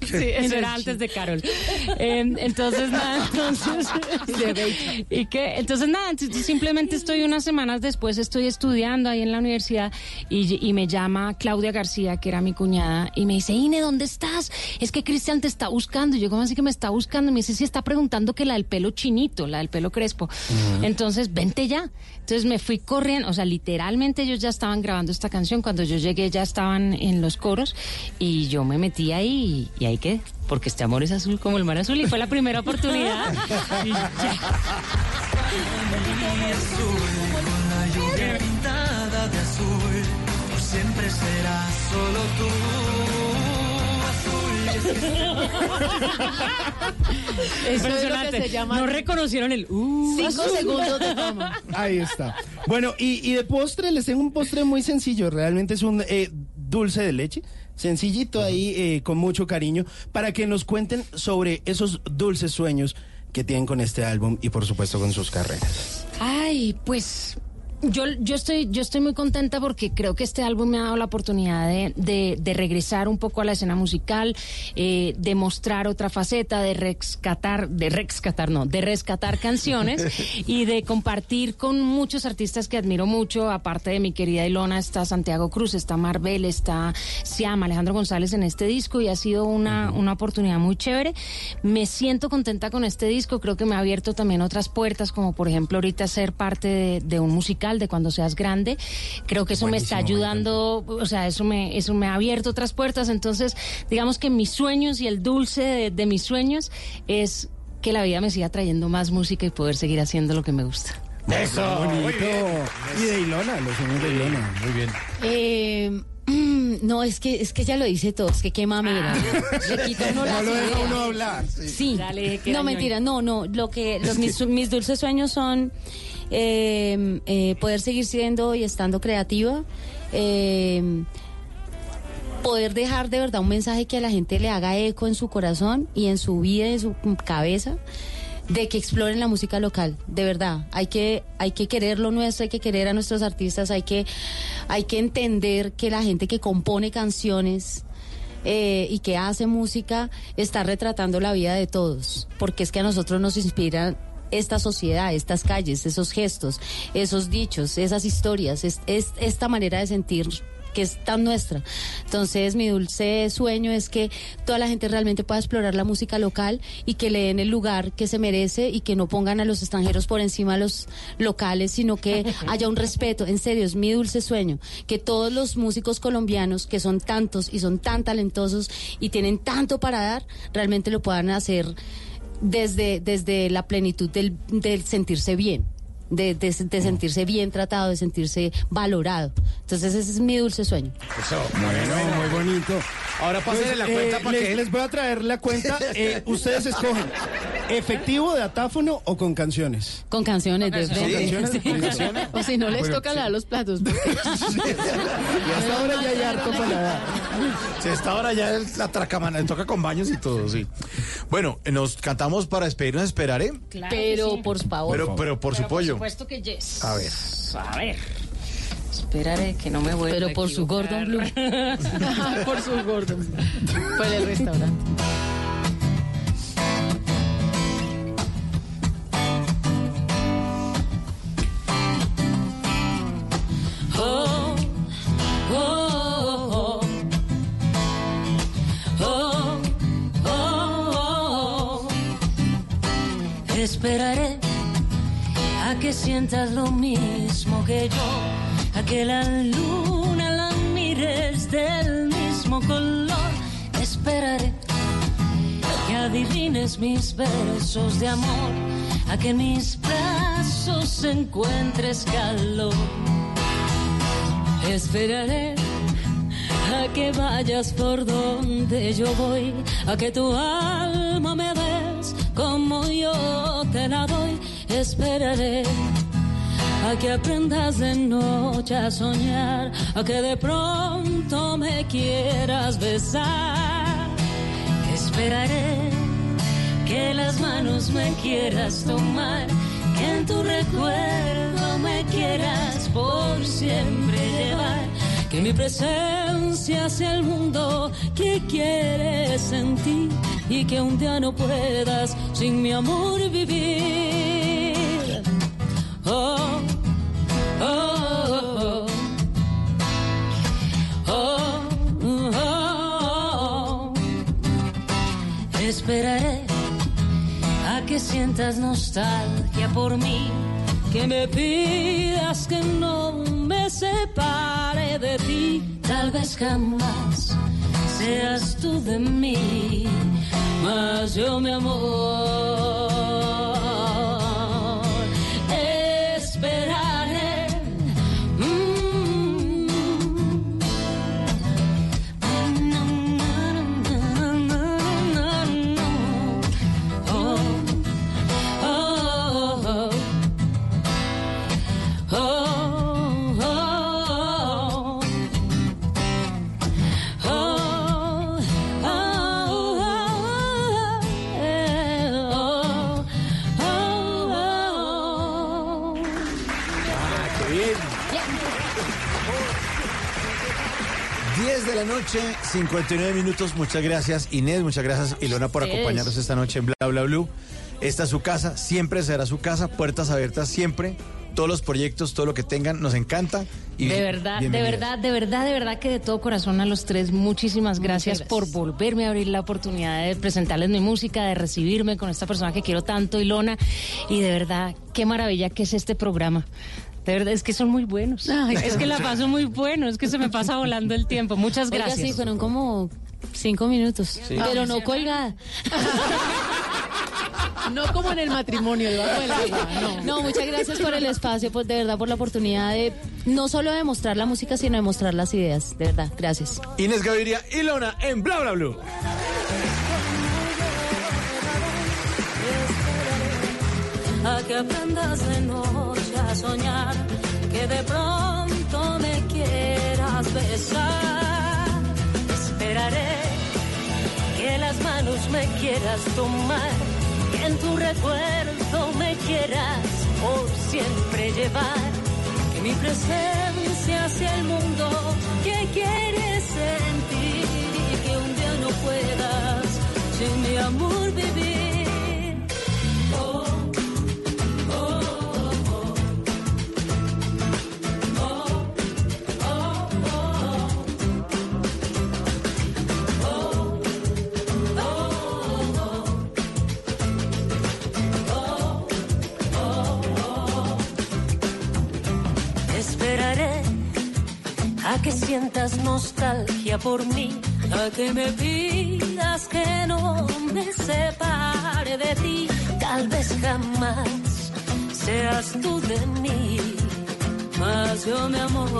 Sí, eso era antes de Carol. Eh, entonces, nada, entonces. ¿Y qué? Entonces, nada, entonces, simplemente estoy unas semanas después, estoy estudiando ahí en la universidad y, y me llama Claudia García, que era mi cuñada, y me dice, Ine, ¿dónde estás? Es que Cristian te está buscando. Y yo, ¿cómo así que me está buscando? Me dice, sí, está preguntando que la del pelo chinito, la del pelo crespo. Entonces, vente ya. Entonces me fui corriendo, o sea, literalmente ellos ya estaban grabando esta canción. Cuando yo llegué ya estaban en los coros y yo me metí ahí y, y ahí quedé. Porque este amor es azul como el mar azul y fue la primera oportunidad. Y ya. Siempre serás solo tú. Eso es lo que Impresionante. se llama No reconocieron el uh, cinco azul. segundos de fama. Ahí está. Bueno, y, y de postre les tengo un postre muy sencillo. Realmente es un eh, dulce de leche. Sencillito ahí, eh, con mucho cariño, para que nos cuenten sobre esos dulces sueños que tienen con este álbum y por supuesto con sus carreras. Ay, pues yo, yo, estoy, yo estoy muy contenta porque creo que este álbum me ha dado la oportunidad de, de- de regresar un poco a la escena musical, eh, de mostrar otra faceta, de rescatar, de rescatar, no, de rescatar canciones y de compartir con muchos artistas que admiro mucho. Aparte de mi querida Ilona, está Santiago Cruz, está Marvel, está Siama, Alejandro González en este disco y ha sido una, una oportunidad muy chévere. Me siento contenta con este disco, creo que me ha abierto también otras puertas, como por ejemplo ahorita ser parte de, de un musical de cuando seas grande. Creo que eso me está ayudando, o sea, eso me, eso me ha abierto otras puertas. Entonces, digamos que mis sueños y el dulce de, de mis sueños es que la vida me siga trayendo más música y poder seguir haciendo lo que me gusta. Eso, bonito. Y de Ilona, los sueños de Ilona. Muy bien. Eh, no, es que es que ya lo dice todo, es que qué mamera. Le quita uno No lo deja uno hablar. Sí. Dale, no, mentira, no, no. Lo que los, mis, mis dulces sueños son eh, eh, poder seguir siendo y estando creativa. eh, poder dejar de verdad un mensaje que a la gente le haga eco en su corazón y en su vida, en su cabeza, de que exploren la música local, de verdad. Hay que, hay que querer lo nuestro, hay que querer a nuestros artistas, hay que, hay que entender que la gente que compone canciones eh, y que hace música está retratando la vida de todos, porque es que a nosotros nos inspiran esta sociedad, estas calles, esos gestos, esos dichos, esas historias, es, es esta manera de sentir que es tan nuestra. Entonces, mi dulce sueño es que toda la gente realmente pueda explorar la música local y que le den el lugar que se merece y que no pongan a los extranjeros por encima de los locales, sino que haya un respeto. En serio, es mi dulce sueño. Que todos los músicos colombianos, que son tantos y son tan talentosos y tienen tanto para dar, realmente lo puedan hacer desde, desde la plenitud del, del sentirse bien. De, de- de sentirse bien tratado, de sentirse valorado. Entonces ese es mi dulce sueño. Eso, Bueno, muy bonito. Ahora pásenle la Pues, cuenta eh, para les, que... les voy a traer la cuenta. Eh, ustedes escogen efectivo de atáfono o con canciones. Con canciones de ¿Con canciones? Sí. ¿Con canciones? O si no les Bueno, toca sí. lavar los platos. porque- Y hasta ahora ya hay harto para. Sí, hasta ahora ya es la tracamana, toca con baños y todo, sí. Bueno, nos cantamos para despedirnos, esperaré. Pero por favor. Pero, pero por su pollo. Supuesto que yes. A ver. A ver. Esperaré que no me vuelva Pero a por su equivocar. Gordon Blue. por su gordo. Por el restaurante. Oh, oh, oh, oh, oh, oh. Esperaré a que sientas lo mismo que yo, a que la luna la mires del mismo color. Esperaré que adivines mis versos de amor, a que mis brazos encuentres calor. Esperaré a que vayas por donde yo voy, a que tu alma me des como yo te la doy, esperaré. A que aprendas de noche a soñar, a que de pronto me quieras besar. Esperaré que las manos me quieras tomar, que en tu recuerdo me quieras por siempre llevar, que mi presencia sea el mundo que quieres sentir y que un día no puedas sin mi amor vivir. Oh, oh, oh, oh, oh, oh. Esperaré a que sientas nostalgia por mí, que me pidas que no me separe de ti, tal vez jamás seas tú de mí, mas yo mi amor de la noche, 59 minutos. Muchas gracias, Inés. Muchas gracias, Ilona, por acompañarnos esta noche en Bla Bla Blue. Esta es su casa, siempre será su casa, puertas abiertas siempre. Todos los proyectos, todo lo que tengan, nos encanta. Y De verdad, de verdad, de verdad, de verdad que de todo corazón a los tres, muchísimas gracias, gracias. por volverme a abrir la oportunidad de presentarles mi música, de recibirme con esta persona que quiero tanto, Ilona. Y de verdad, qué maravilla que es este programa. De verdad, es que son muy buenos. Ay, es que la paso muy bueno, es que se me pasa volando el tiempo. Muchas Oiga, gracias. sí, fueron como cinco minutos, pero no colgada. No como en el matrimonio debajo del agua, no. No, muchas gracias por el espacio, pues de verdad por la oportunidad de no solo de mostrar la música, sino de mostrar las ideas. De verdad, gracias. Inés Gaviria, Ilona en Bla Bla Blue. Que aprendas de noche a soñar, que de pronto me quieras besar. Esperaré que las manos me quieras tomar, que en tu recuerdo me quieras por siempre llevar, que mi presencia sea el mundo que quieres sentir que un día no puedas sin mi amor vivir. A que sientas nostalgia por mí, a que me pidas que no me separe de ti. Tal vez jamás seas tú de mí, mas yo mi amor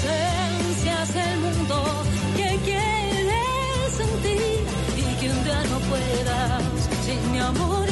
Que mi presencia es el mundo que quieres sentir y que un día no puedas sin mi amor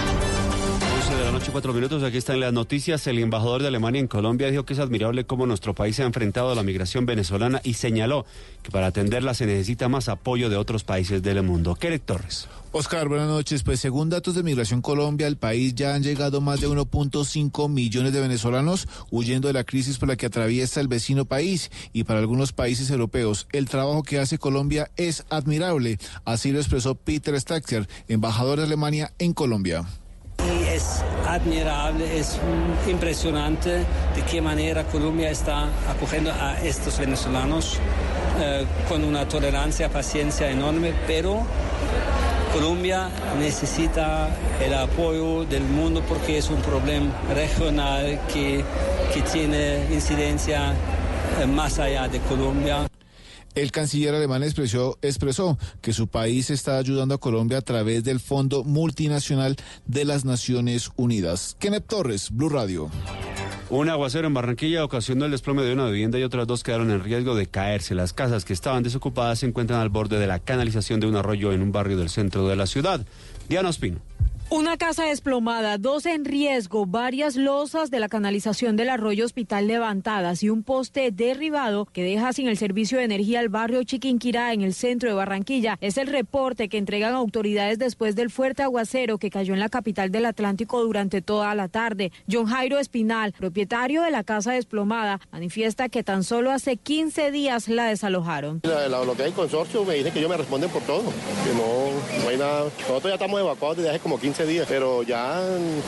11 de la noche, cuatro minutos. Aquí están las noticias. El embajador de Alemania en Colombia dijo que es admirable cómo nuestro país se ha enfrentado a la migración venezolana y señaló que para atenderla se necesita más apoyo de otros países del mundo. Kenneth Torres. Oscar, buenas noches. Pues según datos de Migración Colombia, al país ya han llegado más de 1.5 millones de venezolanos huyendo de la crisis por la que atraviesa el vecino país y para algunos países europeos. El trabajo que hace Colombia es admirable. Así lo expresó Peter Staxer, embajador de Alemania en Colombia. Es admirable, es impresionante de qué manera Colombia está acogiendo a estos venezolanos eh, con una tolerancia, paciencia enorme, pero Colombia necesita el apoyo del mundo porque es un problema regional que, que tiene incidencia eh, más allá de Colombia. El canciller alemán expresó, que su país está ayudando a Colombia a través del Fondo Multinacional de las Naciones Unidas. Kenneth Torres, Blue Radio. Un aguacero en Barranquilla ocasionó el desplome de una vivienda y otras dos quedaron en riesgo de caerse. Las casas que estaban desocupadas se encuentran al borde de la canalización de un arroyo en un barrio del centro de la ciudad. Diana Ospino. Una casa desplomada, dos en riesgo, varias losas de la canalización del arroyo hospital levantadas y un poste derribado que deja sin el servicio de energía al barrio Chiquinquirá en el centro de Barranquilla. Es el reporte que entregan autoridades después del fuerte aguacero que cayó en la capital del Atlántico durante toda la tarde. John Jairo Espinal, propietario de la casa desplomada, manifiesta que tan solo hace 15 días la desalojaron. La, la, lo que hay consorcio me dice que ellos me responden por todo, que no, no hay nada. Nosotros ya estamos evacuados desde hace como 15 días, pero ya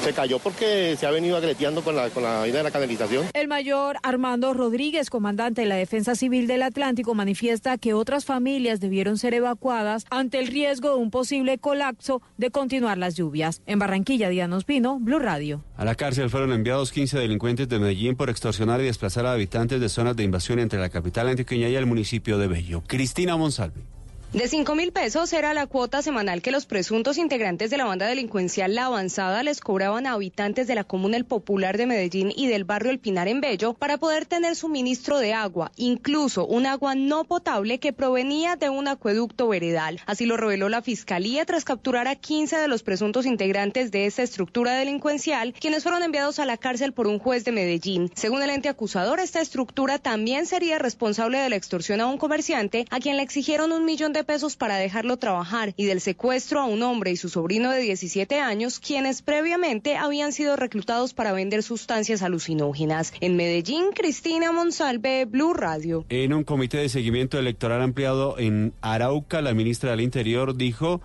se cayó porque se ha venido agreteando con la, con la vaina de la canalización. El mayor Armando Rodríguez, comandante de la Defensa Civil del Atlántico, manifiesta que otras familias debieron ser evacuadas ante el riesgo de un posible colapso de continuar las lluvias. En Barranquilla, Diana Ospino, Blue Radio. A la cárcel fueron enviados 15 delincuentes de Medellín por extorsionar y desplazar a habitantes de zonas de invasión entre la capital antioqueña y el municipio de Bello. Cristina Monsalve. De 5 mil pesos era la cuota semanal que los presuntos integrantes de la banda delincuencial La Avanzada les cobraban a habitantes de la comuna El Popular de Medellín y del barrio El Pinar en Bello para poder tener suministro de agua, incluso un agua no potable que provenía de un acueducto veredal. Así lo reveló la Fiscalía tras capturar a 15 de los presuntos integrantes de esta estructura delincuencial, quienes fueron enviados a la cárcel por un juez de Medellín. Según el ente acusador, esta estructura también sería responsable de la extorsión a un comerciante a quien le exigieron un millón de pesos para dejarlo trabajar y del secuestro a un hombre y su sobrino de 17 años, quienes previamente habían sido reclutados para vender sustancias alucinógenas. En Medellín, Cristina Monsalve, Blue Radio. En un comité de seguimiento electoral ampliado en Arauca, la ministra del Interior dijo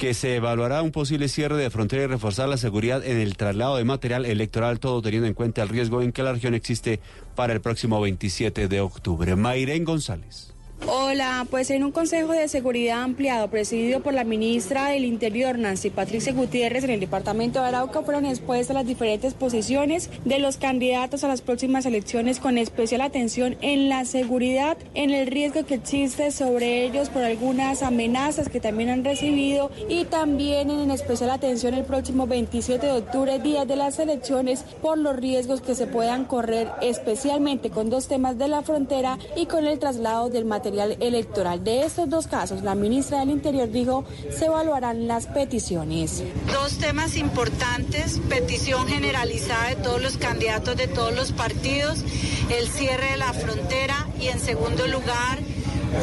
que se evaluará un posible cierre de frontera y reforzar la seguridad en el traslado de material electoral, todo teniendo en cuenta el riesgo en que la región existe para el próximo 27 de octubre. Mayren González. Hola, pues en un Consejo de Seguridad ampliado presidido por la ministra del Interior, Nancy Patricia Gutiérrez, en el departamento de Arauca fueron expuestas las diferentes posiciones de los candidatos a las próximas elecciones con especial atención en la seguridad, en el riesgo que existe sobre ellos por algunas amenazas que también han recibido y también en especial atención el próximo 27 de octubre, día de las elecciones, por los riesgos que se puedan correr, especialmente con dos temas de la frontera y con el traslado del material electoral. De estos dos casos, la ministra del Interior dijo se evaluarán las peticiones. Dos temas importantes, petición generalizada de todos los candidatos de todos los partidos, el cierre de la frontera y en segundo lugar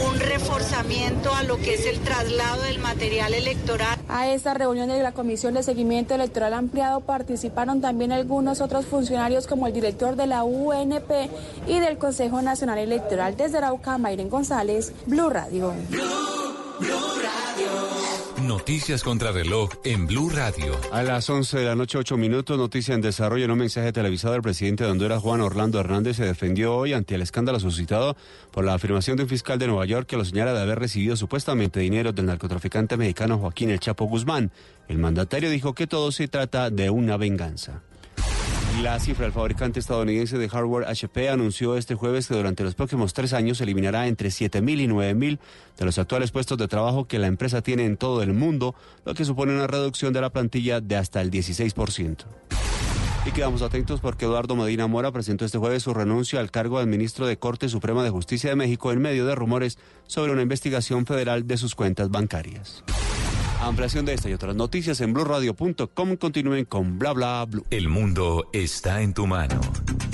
un reforzamiento a lo que es el traslado del material electoral. A esta reunión de la Comisión de Seguimiento Electoral Ampliado participaron también algunos otros funcionarios como el director de la UNP y del Consejo Nacional Electoral desde Arauca, Mayren González, Blue Radio. Blue, Blue Radio. Noticias contra reloj en Blue Radio. A las 11 de la noche, 8 minutos, noticia en desarrollo. En un mensaje televisado, el presidente de Honduras, Juan Orlando Hernández, se defendió hoy ante el escándalo suscitado por la afirmación de un fiscal de Nueva York que lo señala de haber recibido supuestamente dinero del narcotraficante mexicano Joaquín El Chapo Guzmán. El mandatario dijo que todo se trata de una venganza. La cifra, el fabricante estadounidense de hardware HP anunció este jueves que durante los próximos tres años eliminará entre 7.000 y 9.000 de los actuales puestos de trabajo que la empresa tiene en todo el mundo, lo que supone una reducción de la plantilla de hasta el 16%. Y quedamos atentos porque Eduardo Medina Mora presentó este jueves su renuncia al cargo de ministro de Corte Suprema de Justicia de México en medio de rumores sobre una investigación federal de sus cuentas bancarias. Ampliación de esta y otras noticias en blurradio.com. Continúen con bla bla blue. El mundo está en tu mano.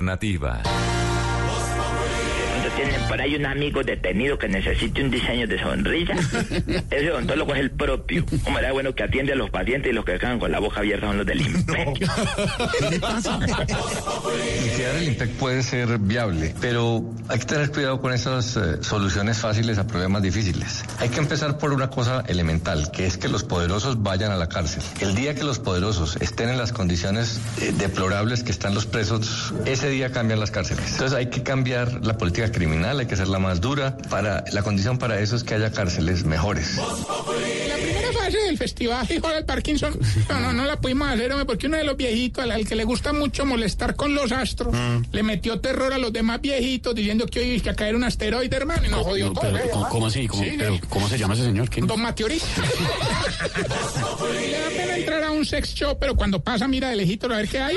Pronto tienen por ahí un amigo detenido que necesite un diseño de sonrisa. Ese odontólogo es el propio. Hombre, era bueno que atiende a los pacientes y los que quedan con la boca abierta son los del IMPEC. Iniciar el IMPEC puede ser viable, pero hay que tener cuidado con esas eh, soluciones fáciles a problemas difíciles. Hay que empezar por una cosa elemental, que es que los poderosos vayan a la cárcel. El día que los poderosos estén en las condiciones eh, deplorables que están los presos, ese día cambian las cárceles. Entonces hay que cambiar la política criminal, hay que hacerla más dura. Para, la condición para eso es que haya cárceles mejores. La primera fase del festival Hijo del Parkinson, no, no, no la pudimos hacer, hombre, porque uno de los viejitos, al, al que le gusta mucho molestar con los astros, le metió terror a los demás viejitos diciendo que hoy iba a caer un asteroide, hermano, y nos jodió todo. Pero, ¿cómo, cómo así? ¿Cómo, Sí, pero, ¿Cómo se llama ese señor? ¿Quién? Don Mateorita. Le da pena entrar a un sex show, pero cuando pasa, mira de lejito a ver qué hay.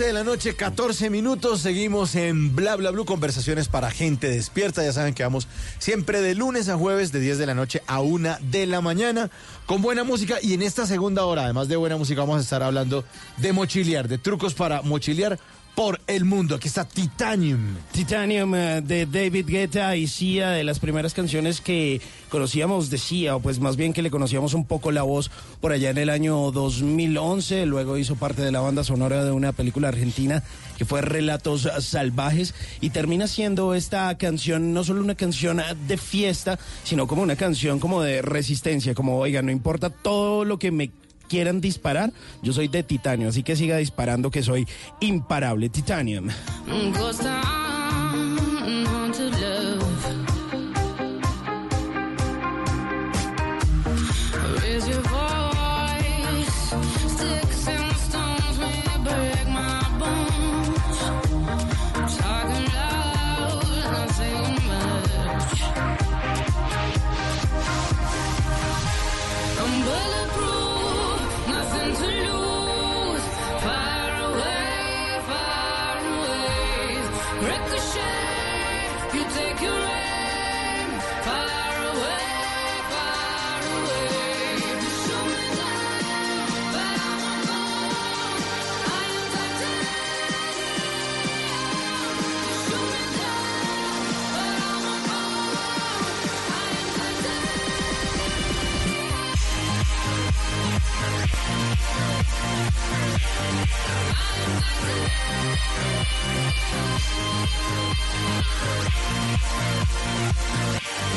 11 de la noche, 14 minutos. Seguimos en Bla Bla Blue, conversaciones para gente despierta. Ya saben que vamos siempre de lunes a jueves, de 10 de la noche a 1 de la mañana, con buena música. Y en esta segunda hora, además de buena música, vamos a estar hablando de mochilear, de trucos para mochilear por el mundo. Aquí está Titanium. Titanium eh, de David Guetta y Sia, de las primeras canciones que conocíamos de Sia, o pues más bien que le conocíamos un poco la voz por allá en el año 2011. Luego hizo parte de la banda sonora de una película argentina que fue Relatos Salvajes y termina siendo esta canción no solo una canción de fiesta, sino como una canción como de resistencia, como oiga, no importa todo lo que me quieran disparar, yo soy de titanio, así que siga disparando que soy imparable. Titanium. Ghost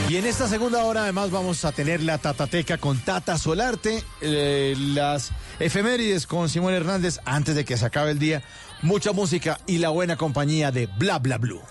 Y en esta segunda hora además vamos a tener la Tatateca con Tata Solarte, eh, las efemérides con Simón Hernández antes de que se acabe el día, mucha música y la buena compañía de Bla Bla Blue.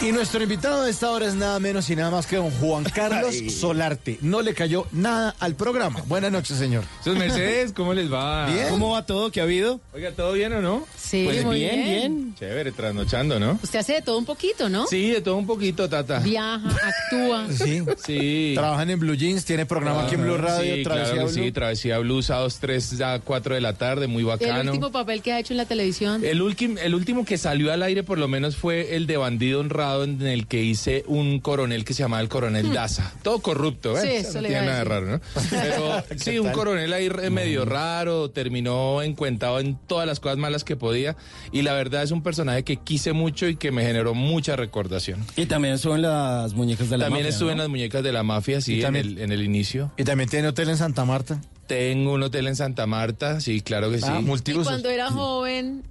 Y nuestro invitado de esta hora es nada menos y nada más que don Juan Carlos Ay. Solarte. No le cayó nada al programa. Buenas noches, señor. Sus Mercedes, ¿cómo les va? Bien. ¿Cómo va todo? ¿Qué ha habido? Oiga, ¿todo bien o no? Sí, Pues muy bien, bien. bien. Chévere, trasnochando, ¿no? Usted hace de todo un poquito, ¿no? Sí, de todo un poquito, Tata. Viaja, actúa. Sí. Sí. Trabajan en Blue Jeans, tiene programa aquí en Blue Radio, Sí, Travesía claro Blue. sí, Travesía Blue, sábados 3 a 4 de la tarde, muy El bacano. último papel que ha hecho en la televisión. El, el último que salió al aire por lo menos fue el de Bandido Honrado en el que hice un coronel que se llamaba el coronel Daza. Todo corrupto, ¿eh? Hmm. Sí, Eso no le tiene nada de raro, ¿no? Pero sí, un coronel ahí medio raro, terminó encuentado en todas las cosas malas que podía y la verdad es un personaje que quise mucho y que me generó mucha recordación. Y también estuvo en las muñecas de la También mafia, estuve ¿no? en las muñecas de la mafia, sí, en también- el, en el inicio. Y también tiene hotel en Santa Marta. Tengo un hotel en Santa Marta, sí, claro que sí. Ah, Y cuando era joven,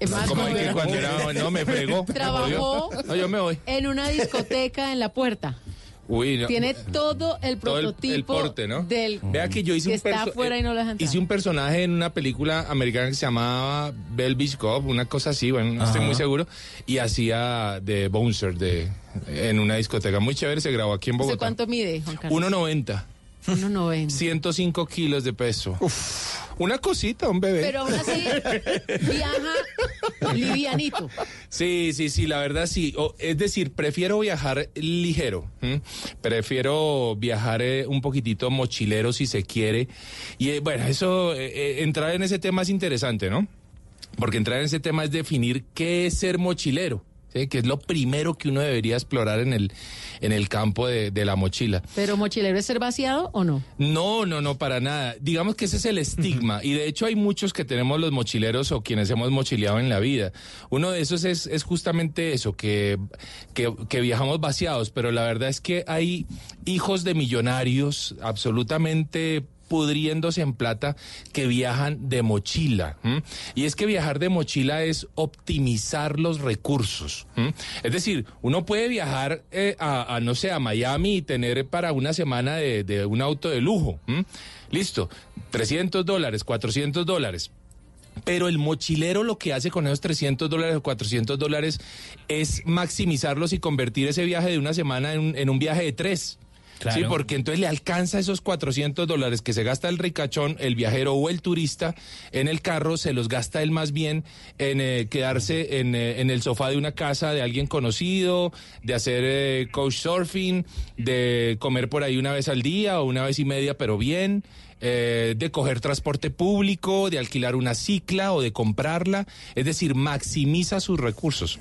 es más, Como cuando que era cuando joven, era, no, me me Trabajó. jodió. No, yo me voy. en una discoteca en la puerta. Uy, no. Tiene todo el Todo el- el prototipo porte, ¿no? del Vea que yo hice que un está afuera y no lo dejan entrar. Hice un personaje en una película americana que se llamaba Bell Beach Cop, una cosa así, bueno, no estoy muy seguro, y hacía de bouncer de, en una discoteca. Muy chévere, se grabó aquí en ¿Usted Bogotá. cuánto mide, Juan Carlos? 1.90, 1.90. 105 kilos de peso. Una cosita, un bebé. Pero aún así, viaja livianito. Sí, sí, sí, la verdad sí. O- es decir, prefiero viajar ligero. ¿m? Prefiero viajar eh, un poquitito mochilero si se quiere. Y eh, bueno, eso, eh, entrar en ese tema es interesante, ¿no? porque entrar en ese tema es definir qué es ser mochilero. Que es lo primero que uno debería explorar en el, en el campo de, de la mochila. ¿Pero mochilero es ser vaciado o no? No, no, no, para nada. Digamos que ese es el estigma. Y de hecho hay muchos que tenemos los mochileros o quienes hemos mochileado en la vida. Uno de esos es, es justamente eso, que, que, que viajamos vaciados. Pero la verdad es que hay hijos de millonarios absolutamente pudriéndose en plata que viajan de mochila. Y es que viajar de mochila es optimizar los recursos. Es decir, uno puede viajar eh, a, no sé, a Miami y tener para una semana de, un auto de lujo. Listo, 300 dólares, 400 dólares. Pero el mochilero lo que hace con esos 300 dólares o 400 dólares es maximizarlos y convertir ese viaje de una semana en un viaje de tres. Claro. Sí, porque entonces le alcanza esos 400 dólares que se gasta el ricachón, el viajero o el turista en el carro, se los gasta él más bien en eh, quedarse en, eh, en, el sofá de una casa de alguien conocido, de hacer eh, coach surfing, de comer por ahí una vez al día o una vez y media, pero bien. Eh, de coger transporte público, de alquilar una cicla o de comprarla, es decir, maximiza sus recursos.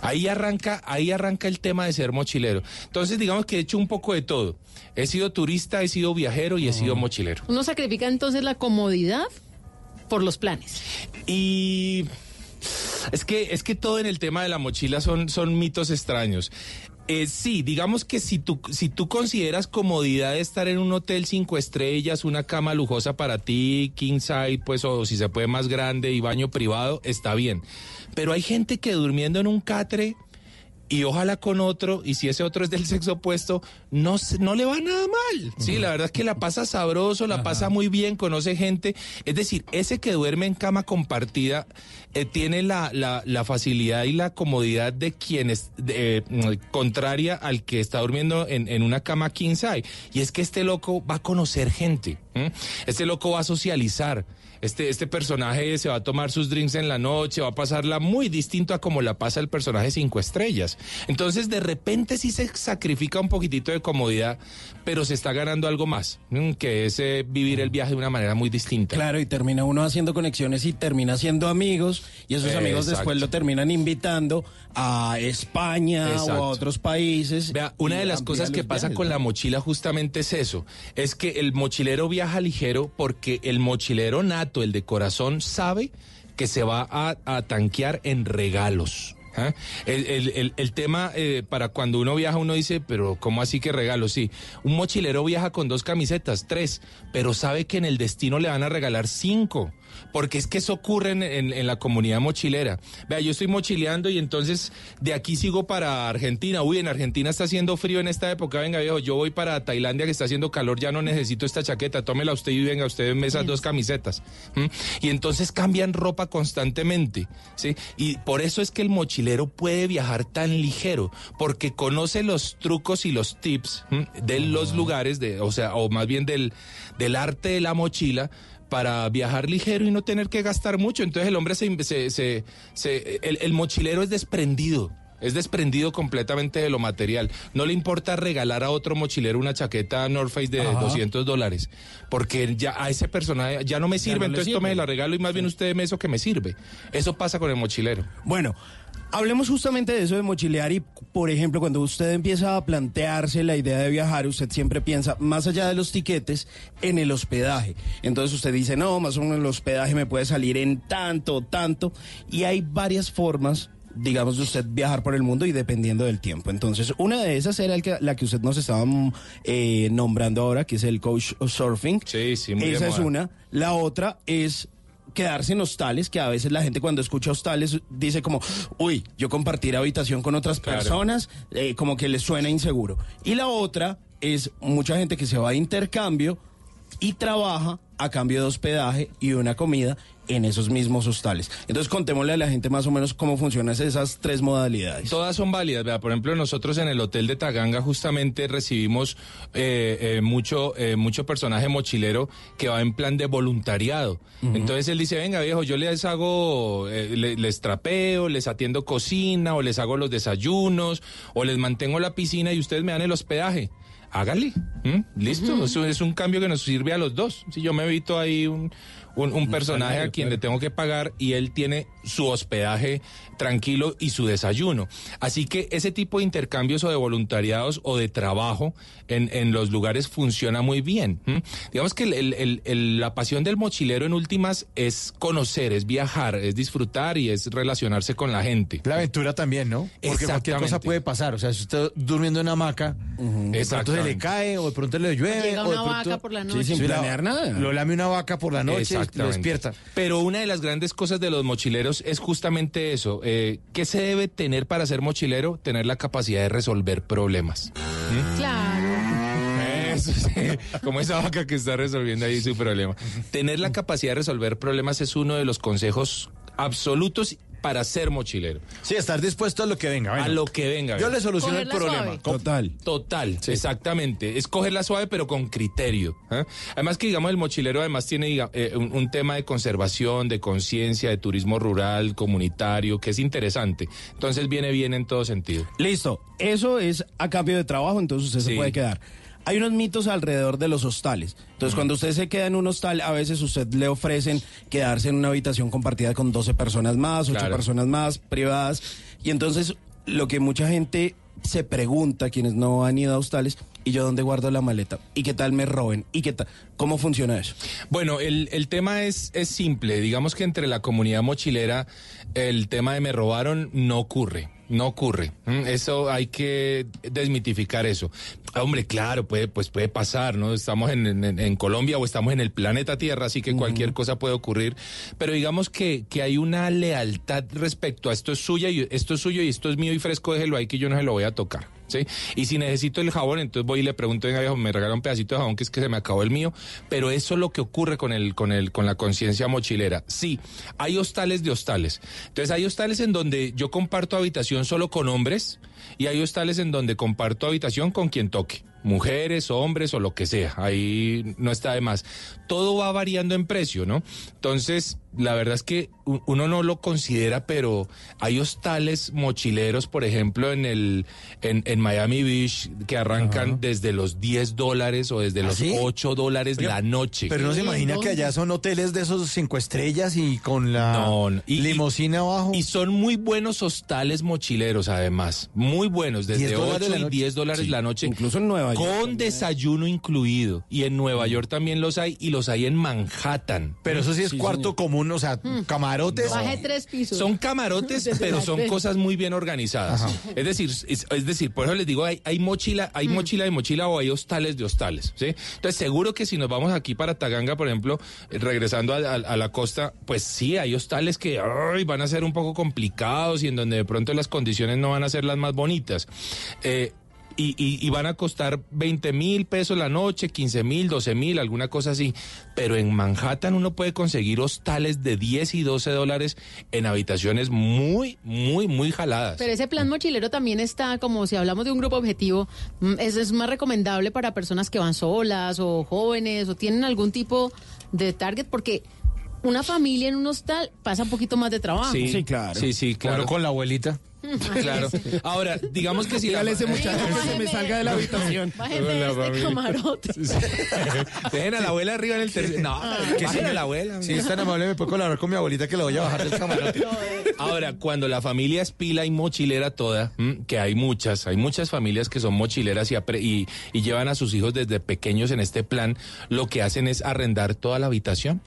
Ahí arranca, ahí arranca el tema de ser mochilero. Entonces, digamos que he hecho un poco de todo. He sido turista, he sido viajero y he sido mochilero. Uno sacrifica entonces la comodidad por los planes. Y es que, es que todo en el tema de la mochila son, son mitos extraños. Eh, sí, digamos que si tú, si tú consideras comodidad de estar en un hotel cinco estrellas, una cama lujosa para ti, king size, pues, o si se puede más grande y baño privado, está bien. Pero hay gente que durmiendo en un catre y ojalá con otro, y si ese otro es del sexo opuesto, no, no le va nada mal. Sí, la verdad es que la pasa sabroso, la pasa muy bien, conoce gente. Es decir, ese que duerme en cama compartida eh, tiene la, la, la facilidad y la comodidad de quienes, eh, mm, contraria al que está durmiendo en, en una cama king size. Y es que este loco va a conocer gente, este loco va a socializar. Este, este personaje se va a tomar sus drinks en la noche, va a pasarla muy distinto a como la pasa el personaje cinco estrellas. Entonces, de repente sí se sacrifica un poquitito de comodidad, pero se está ganando algo más, ¿m? que es eh, vivir el viaje de una manera muy distinta. Claro, y termina uno haciendo conexiones y termina siendo amigos, y esos amigos Exacto. después lo terminan invitando a España o Exacto. a otros países. Vea, una de las cosas que pasa viajes, con ¿no? la mochila justamente es eso, es que el mochilero viaja ligero porque el mochilero nato, el de corazón, sabe que se va a, tanquear en regalos. ¿ah? El- el tema eh, para cuando uno viaja, uno dice, pero ¿cómo así que regalos? Sí, un mochilero viaja con dos camisetas, tres, pero sabe que en el destino le van a regalar cinco. Porque es que eso ocurre en, en- en la comunidad mochilera. Vea, yo estoy mochileando y entonces de aquí sigo para Argentina. Uy, en Argentina está haciendo frío en esta época. Venga, viejo, yo voy para Tailandia que está haciendo calor, ya no necesito esta chaqueta. Tómela usted y venga usted en esas dos camisetas. ¿Mm? Y entonces cambian ropa constantemente. ¿sí? Y por eso es que el mochilero puede viajar tan ligero, porque conoce los trucos y los tips de los lugares, de, o sea, o más bien del, del arte de la mochila para viajar ligero y no tener que gastar mucho. Entonces el hombre se, se, se- el mochilero es desprendido. Es desprendido completamente de lo material. No le importa regalar a otro mochilero una chaqueta North Face de Ajá. 200 dólares, porque ya a ese personaje ya no me sirve, no entonces sirve. tome la regalo y más bien usted deme eso que me sirve. Eso pasa con el mochilero. Bueno, hablemos justamente de eso de mochilear y, por ejemplo, cuando usted empieza a plantearse la idea de viajar, usted siempre piensa, más allá de los tiquetes, en el hospedaje. Entonces usted dice, no, más o menos el hospedaje me puede salir en tanto, tanto, y hay varias formas digamos, de usted viajar por el mundo y dependiendo del tiempo. Entonces, una de esas era el que, la que usted nos estaba mm, eh, nombrando ahora, que es el coach surfing. Sí, sí, muy Esa es una. La otra es quedarse en hostales, que a veces la gente cuando escucha hostales dice como, uy, yo compartir habitación con otras Claro. personas, eh, como que les suena inseguro. Y la otra es mucha gente que se va de intercambio y trabaja a cambio de hospedaje y una comida en esos mismos hostales. Entonces contémosle a la gente más o menos cómo funcionan esas tres modalidades. Todas son válidas. Vea, por ejemplo, nosotros en el hotel de Taganga justamente recibimos eh, eh, mucho, eh, mucho personaje mochilero que va en plan de voluntariado. Entonces él dice, venga viejo, yo les hago, eh, le- les trapeo, les atiendo cocina, o les hago los desayunos, o les mantengo la piscina y ustedes me dan el hospedaje. Hágale. ¿m? Listo. Eso es un cambio que nos sirve a los dos. Si yo me evito ahí un, un, un personaje a quien claro. le tengo que pagar y él tiene su hospedaje tranquilo y su desayuno. Así que ese tipo de intercambios o de voluntariados o de trabajo en, en los lugares funciona muy bien. Digamos que el- el- el- el- la pasión del mochilero en últimas es conocer, es viajar, es disfrutar y es relacionarse con la gente. La aventura también, ¿no? Porque cualquier cosa puede pasar. O sea, si usted durmiendo en una hamaca, de pronto se le cae o de pronto le llueve. Llega o de una pronto- vaca por la noche. sin Sí, planear nada. Lo lame una vaca por la noche lo Exactamente. despierta. Pero una de las grandes cosas de los mochileros es justamente eso. Eh, ¿Qué se debe tener para ser mochilero? Tener la capacidad de resolver problemas. Claro. Eso sí, como esa vaca que está resolviendo ahí su problema. Tener la capacidad de resolver problemas es uno de los consejos absolutos para ser mochilero. Sí, estar dispuesto a lo que venga. bueno. A lo que venga. Yo le soluciono el problema. Total. Total, exactamente. Es cogerla suave pero con criterio. ¿eh? Además que digamos el mochilero además tiene eh, un, un tema de conservación, de conciencia, de turismo rural, comunitario, que es interesante. Entonces viene bien en todo sentido. Listo, eso es a cambio de trabajo, entonces usted se puede quedar. Hay unos mitos alrededor de los hostales. Entonces, cuando usted se queda en un hostal, a veces usted le ofrecen quedarse en una habitación compartida con 12 personas más, 8 Claro. personas más, privadas. Y entonces, lo que mucha gente se pregunta, quienes no han ido a hostales, ¿y yo dónde guardo la maleta? ¿Y qué tal me roben? ¿Y qué tal? ¿Cómo funciona eso? Bueno, el, el tema es, es simple. Digamos que entre la comunidad mochilera el tema de me robaron no ocurre. No ocurre. Mm, Eso hay que desmitificar eso. Hombre, claro, puede, pues puede pasar, ¿no? Estamos en, en- en Colombia o estamos en el planeta Tierra, así que cualquier cosa puede ocurrir. Pero digamos que, que hay una lealtad respecto a esto es suya y esto es suyo y esto es mío y fresco, déjelo ahí que yo no se lo voy a tocar. Y si necesito el jabón, entonces voy y le pregunto, venga viejo, me regala un pedacito de jabón que es que se me acabó el mío, pero eso es lo que ocurre con el, con el, con la conciencia mochilera. Sí, hay hostales de hostales. Entonces hay hostales en donde yo comparto habitación solo con hombres y hay hostales en donde comparto habitación con quien toque. Mujeres, hombres o lo que sea, ahí no está de más. Todo va variando en precio, ¿no? Entonces, la verdad es que uno no lo considera, pero hay hostales mochileros, por ejemplo, en el en, en Miami Beach, que arrancan desde los 10 dólares o desde ¿Ah, los sí? 8 dólares Oiga, la noche. Pero no se imagina ¿dónde? que allá son hoteles de esos cinco estrellas y con la No, no. Y- limosina abajo. Y son muy buenos hostales mochileros, además. Muy buenos, desde 10 dólares 8 la y noche. 10 dólares Sí, la noche. incluso en Nueva York Con también. desayuno incluido. Y en Nueva York también los hay, y los hay en Manhattan. Pero eso sí es Sí, cuarto señor. común, o sea, camarotes. Bajé tres pisos. Son camarotes, pero son cosas muy bien organizadas. Es decir, es, es decir, por eso les digo, hay, hay mochila, hay mochila de mochila o hay hostales de hostales, ¿sí? Entonces, seguro que si nos vamos aquí para Taganga, por ejemplo, eh, regresando a, a- a la costa, pues sí, hay hostales que ay, van a ser un poco complicados y en donde de pronto las condiciones no van a ser las más bonitas. Eh, y, y- y van a costar 20 mil pesos la noche, 15 mil, 12 mil, alguna cosa así. Pero en Manhattan uno puede conseguir hostales de 10 y 12 dólares en habitaciones muy, muy, muy jaladas. Pero ese plan mochilero también está, como si hablamos de un grupo objetivo, mm, es, es más recomendable para personas que van solas o jóvenes o tienen algún tipo de target, porque una familia en un hostal pasa un poquito más de trabajo. Sí, claro. Sí, sí, claro. Claro, con la abuelita. Claro. Ahora, digamos que si la- Dígale a ese muchacho que se me salga de la habitación. Bájeme este camarote. Dejen a la abuela arriba en el tercer. No, Que bajen si a la abuela. Si es tan amable, me puede colaborar con mi abuelita que la voy a bajar del camarote. Ahora, cuando la familia es pila y mochilera toda, que hay muchas, hay muchas familias que son mochileras y, apre- y, y llevan a sus hijos desde pequeños en este plan, lo que hacen es arrendar toda la habitación.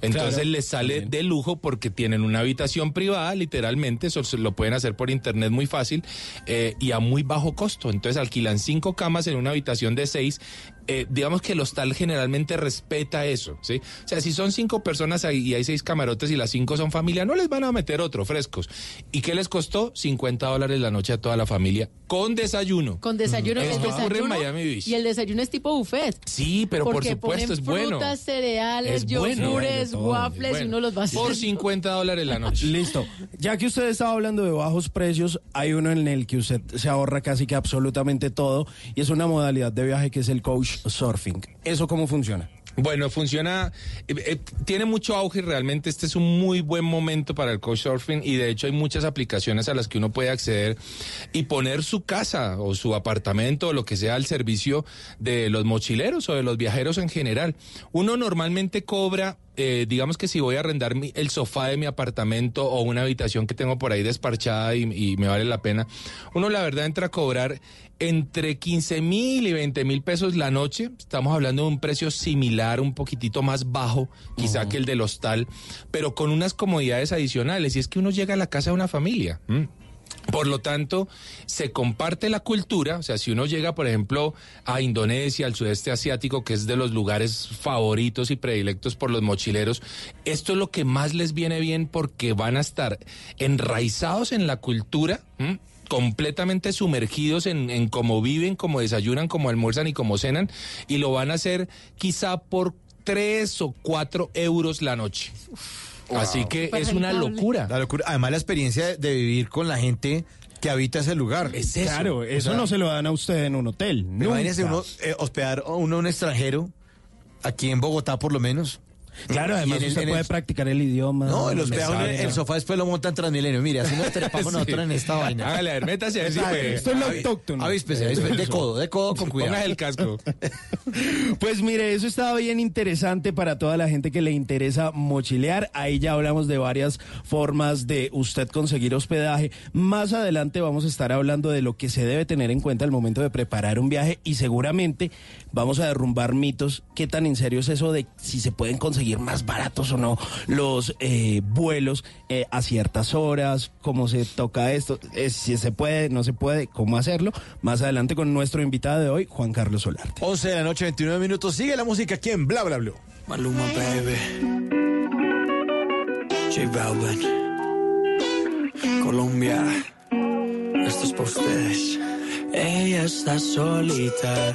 Entonces Claro, les sale de lujo porque tienen una habitación privada, literalmente, eso lo pueden hacer por internet muy fácil eh, y a muy bajo costo. Entonces alquilan cinco camas en una habitación de seis. Eh, digamos que el hostal generalmente respeta eso, ¿sí? O sea, si son cinco personas ahí y hay seis camarotes y las cinco son familia, no les van a meter otro frescos. ¿Y qué les costó? 50 dólares la noche a toda la familia con desayuno. Con desayuno, Esto el ocurre en desayuno Miami Beach. y el desayuno es tipo buffet. Sí, pero por supuesto ponen es bueno. frutas, cereales, yogures, Bueno, waffles Bueno, y uno los va Por haciendo. 50 dólares la noche. Listo. Ya que usted estaba hablando de bajos precios, hay uno en el que usted se ahorra casi que absolutamente todo y es una modalidad de viaje que es el coach surfing. ¿Eso cómo funciona? Bueno, funciona, eh, eh, tiene mucho auge y realmente este es un muy buen momento para el couchsurfing y de hecho hay muchas aplicaciones a las que uno puede acceder y poner su casa o su apartamento o lo que sea al servicio de los mochileros o de los viajeros en general. Uno normalmente cobra eh, digamos que si voy a arrendar mi- el sofá de mi apartamento o una habitación que tengo por ahí desparchada y, y me vale la pena, uno la verdad entra a cobrar entre 15 mil y 20 mil pesos la noche. Estamos hablando de un precio similar, un poquitito más bajo, quizá que el del hostal, pero con unas comodidades adicionales. Y es que uno llega a la casa de una familia. ¿m? Por lo tanto, se comparte la cultura, o sea, si uno llega, por ejemplo, a Indonesia, al sudeste asiático, que es de los lugares favoritos y predilectos por los mochileros, esto es lo que más les viene bien porque van a estar enraizados en la cultura, completamente sumergidos en, en cómo viven, cómo desayunan, cómo almuerzan y cómo cenan, y lo van a hacer quizá por tres o cuatro euros la noche. Así que es una locura. La locura. Además, la experiencia de- vivir con la gente que habita ese lugar. Es eso. Claro, eso O sea, no se lo dan a usted en un hotel. Imagínese uno eh, hospedar a uno un extranjero, aquí en Bogotá por lo menos. Claro, además el- usted el- puede practicar el idioma. No, el, hospedado en el, sofá después lo montan Transmilenio. Mire, así nos trepamos nosotros en esta vaina. Hágale, a ver, métase a ver si puede. Esto es lo autóctono. Avíspese, avíspese, de codo, de codo con cuidado. Ponga el casco. Pues mire, eso estaba bien interesante para toda la gente que le interesa mochilear. Ahí ya hablamos de varias formas de usted conseguir hospedaje. Más adelante vamos a estar hablando de lo que se debe tener en cuenta al momento de preparar un viaje y seguramente vamos a derrumbar mitos. ¿Qué tan en serio es eso de si se pueden conseguir más baratos o no los eh, vuelos eh, a ciertas horas? ¿Cómo se toca esto? Eh, si se puede, no se puede, ¿cómo hacerlo? Más adelante con nuestro invitado de hoy, Juan Carlos Solarte. 11 de la noche, 29 minutos. Sigue la música aquí en Bla Bla Blue. Maluma, baby. J Balvin. Colombia. Esto es para ustedes. Ella está solita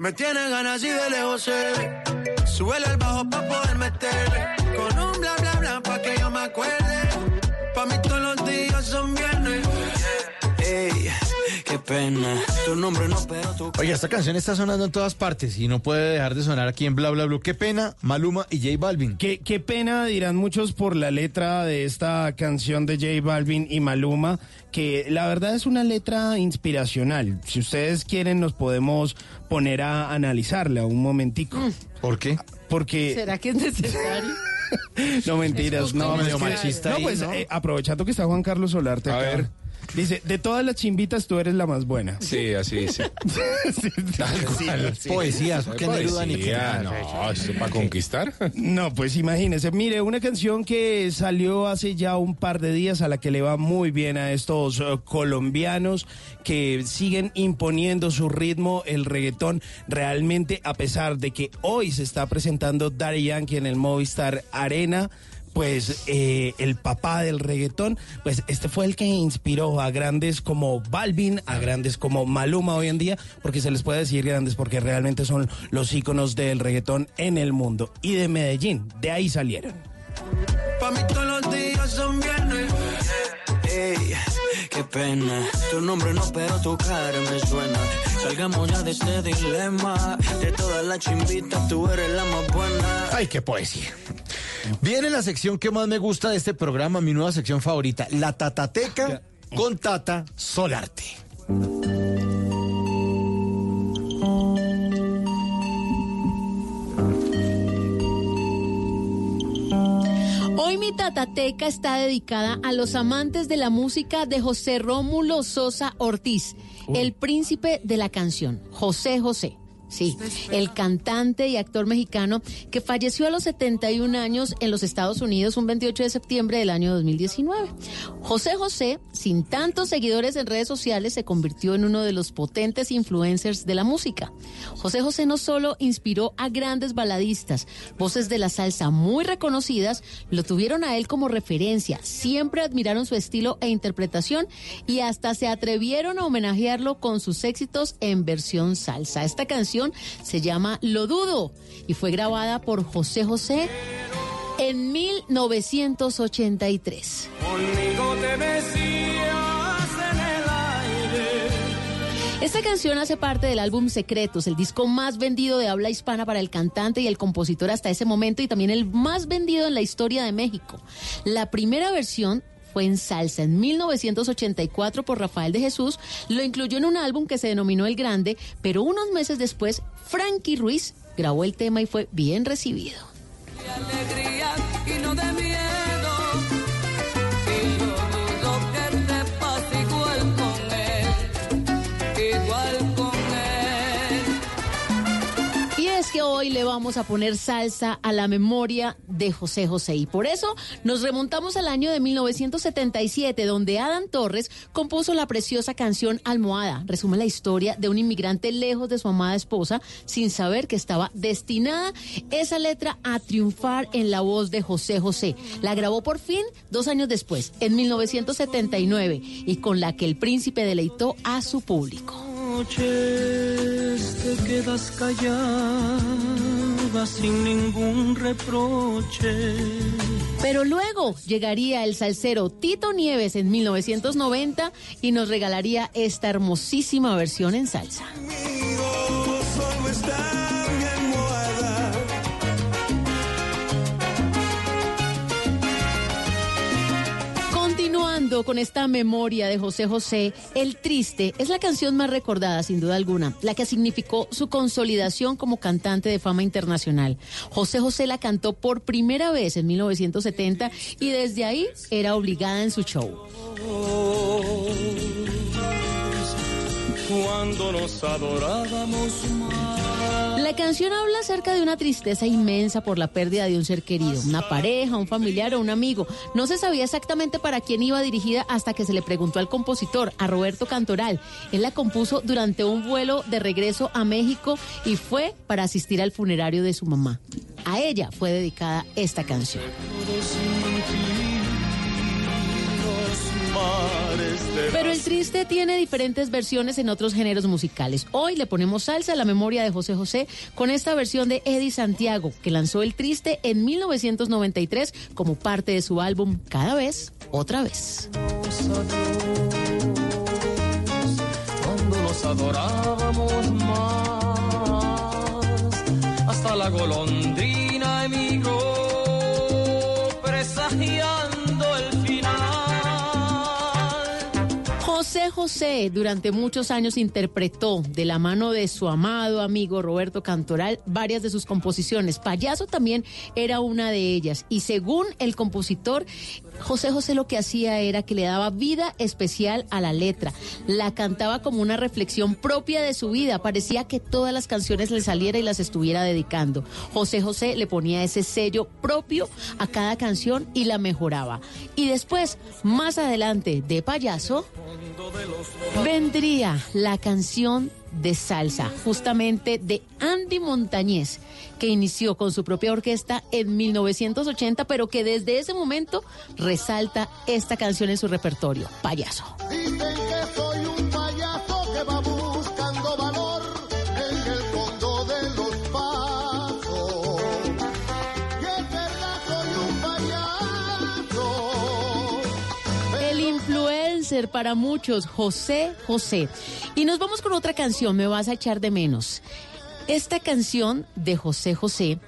Me tiene ganas y de lejos sé. Súbele al bajo pa' poder meterle. Con un bla bla bla pa' que yo me acuerde. Pa' mí todos los días son viernes. Qué pena. Tu nombre no, pero tu Oye, esta canción está sonando en todas partes y no puede dejar de sonar aquí en Bla Bla Blue. Qué pena, Maluma y J Balvin. Qué, qué pena, dirán muchos, por la letra de esta canción de J Balvin y Maluma, que la verdad es una letra inspiracional. Si ustedes quieren, nos podemos poner a analizarla un momentico. ¿Por qué? Porque... ¿Será que es necesario? No mentiras, no, medio es que- machista no, pues ¿no? eh, aprovechando que está Juan Carlos Solarte A acá, ver. Dice, de todas las chimbitas tú eres la más buena. Sí, así dice. Tal cual. Poesías, ¿por qué Neruda ni Poesía, qué? no, eso para conquistar. No, pues imagínese, mire, una canción que salió hace ya un par de días a la que le va muy bien a estos eh, colombianos que siguen imponiendo su ritmo, el reggaetón, realmente a pesar de que hoy se está presentando Daddy Yankee en el Movistar Arena. Pues eh, el papá del reggaetón, pues este fue el que inspiró a grandes como Balvin, a grandes como Maluma hoy en día, porque se les puede decir grandes porque realmente son los íconos del reggaetón en el mundo y de Medellín, de ahí salieron. Pa' mí todos los días son viernes. Ey, qué pena. Tu nombre no, pero tu cara me suena. Salgamos ya de este dilema. De todas las chimbitas, tú eres la más buena. Ay, qué poesía. Viene la sección que más me gusta de este programa, mi nueva sección favorita, la Tatateca con Tata Solarte. Hoy mi tatateca está dedicada a los amantes de la música de José Rómulo Sosa Ortiz, el príncipe de la canción, José José. Sí, el cantante y actor mexicano que falleció a los 71 años en los Estados Unidos un 28 de septiembre del año 2019. José José, sin tantos seguidores en redes sociales, se convirtió en uno de los potentes influencers de la música. José José no solo inspiró a grandes baladistas, voces de la salsa muy reconocidas, lo tuvieron a él como referencia, siempre admiraron su estilo e interpretación y hasta se atrevieron a homenajearlo con sus éxitos en versión salsa. Esta canción se llama Lo Dudo y fue grabada por José José en 1983. Conmigo te decías en el aire. Esta canción hace parte del álbum Secretos, el disco más vendido de habla hispana para el cantante y el compositor hasta ese momento y también el más vendido en la historia de México. La primera versión fue en salsa en 1984 por Rafael de Jesús, lo incluyó en un álbum que se denominó El Grande, pero unos meses después Frankie Ruiz grabó el tema y fue bien recibido. de alegría y no de hoy le vamos a poner salsa a la memoria de José José. Y por eso nos remontamos al año de 1977, donde Adán Torres compuso la preciosa canción Almohada. Resume la historia de un inmigrante lejos de su amada esposa, sin saber que estaba destinada esa letra a triunfar en la voz de José José. La grabó por fin dos años después, en 1979, y con la que el príncipe deleitó a su público. Noches te quedas callada sin ningún reproche. Pero luego llegaría el salsero Tito Nieves en 1990 y nos regalaría esta hermosísima versión en salsa. Con esta memoria de José José, El Triste es la canción más recordada, sin duda alguna, la que significó su consolidación como cantante de fama internacional. José José la cantó por primera vez en 1970 y desde ahí era obligada en su show. Cuando nos adorábamos más. La canción habla acerca de una tristeza inmensa por la pérdida de un ser querido, una pareja, un familiar o un amigo. No se sabía exactamente para quién iba dirigida hasta que se le preguntó al compositor, a Roberto Cantoral. Él la compuso durante un vuelo de regreso a México y fue para asistir al funerario de su mamá. A ella fue dedicada esta canción. Pero el triste tiene diferentes versiones en otros géneros musicales. Hoy le ponemos salsa a la memoria de José José con esta versión de Eddie Santiago, que lanzó el triste en 1993 como parte de su álbum Cada vez, otra vez. Cuando nos adorábamos más, hasta la golondrina José José durante muchos años interpretó de la mano de su amado amigo Roberto Cantoral varias de sus composiciones. Payaso también era una de ellas. Y según el compositor, José José lo que hacía era que le daba vida especial a la letra. La cantaba como una reflexión propia de su vida. Parecía que todas las canciones le saliera y las estuviera dedicando. José José le ponía ese sello propio a cada canción y la mejoraba. Y después, más adelante, de payaso, vendría la canción de salsa, justamente de Andy Montañez, que inició con su propia orquesta en 1980, pero que desde ese momento resalta esta canción en su repertorio, Payaso. Que soy un influencer para muchos, José José. Y nos vamos con otra canción, Me vas a echar de menos. Esta canción de José José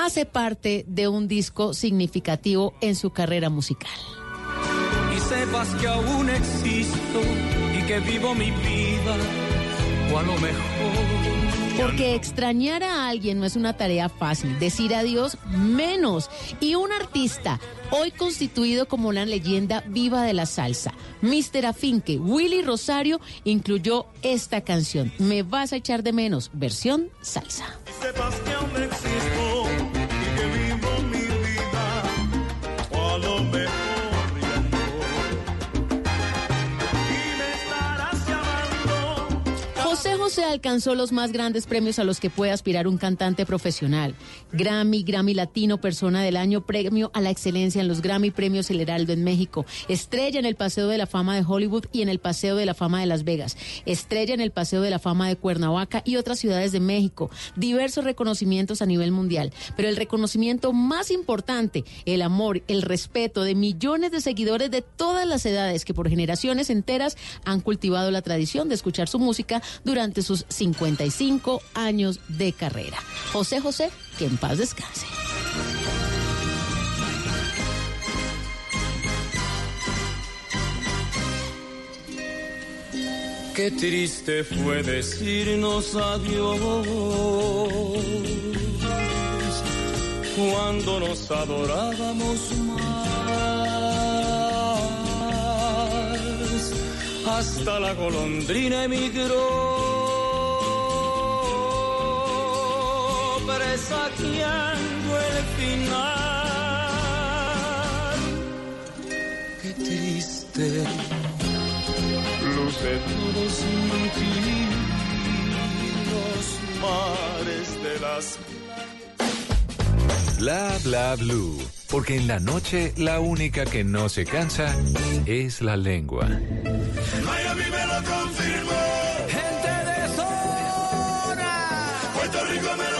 hace parte de un disco significativo en su carrera musical. Y sepas que aún existo y que vivo mi vida, o a lo mejor Porque extrañar a alguien no es una tarea fácil, decir adiós menos. Y un artista, hoy constituido como una leyenda viva de la salsa, Mr. Afinque, Willy Rosario, incluyó esta canción, Me vas a echar de menos, versión salsa. sepas José José alcanzó los más grandes premios a los que puede aspirar un cantante profesional. Grammy, Grammy Latino, Persona del Año, Premio a la Excelencia en los Grammy Premios El Heraldo en México. Estrella en el Paseo de la Fama de Hollywood y en el Paseo de la Fama de Las Vegas. Estrella en el Paseo de la Fama de Cuernavaca y otras ciudades de México. Diversos reconocimientos a nivel mundial. Pero el reconocimiento más importante, el amor, el respeto de millones de seguidores de todas las edades que por generaciones enteras han cultivado la tradición de escuchar su música durante sus 55 años de carrera. José José, que en paz descanse. Qué triste fue decirnos adiós cuando nos adorábamos más. Hasta la golondrina emigró, presagiando el final. Qué triste luce todo sin ti, los mares de las Bla bla blue. Porque en la noche la única que no se cansa es la lengua. Miami me lo confirmó. Gente de zona. Puerto Rico me lo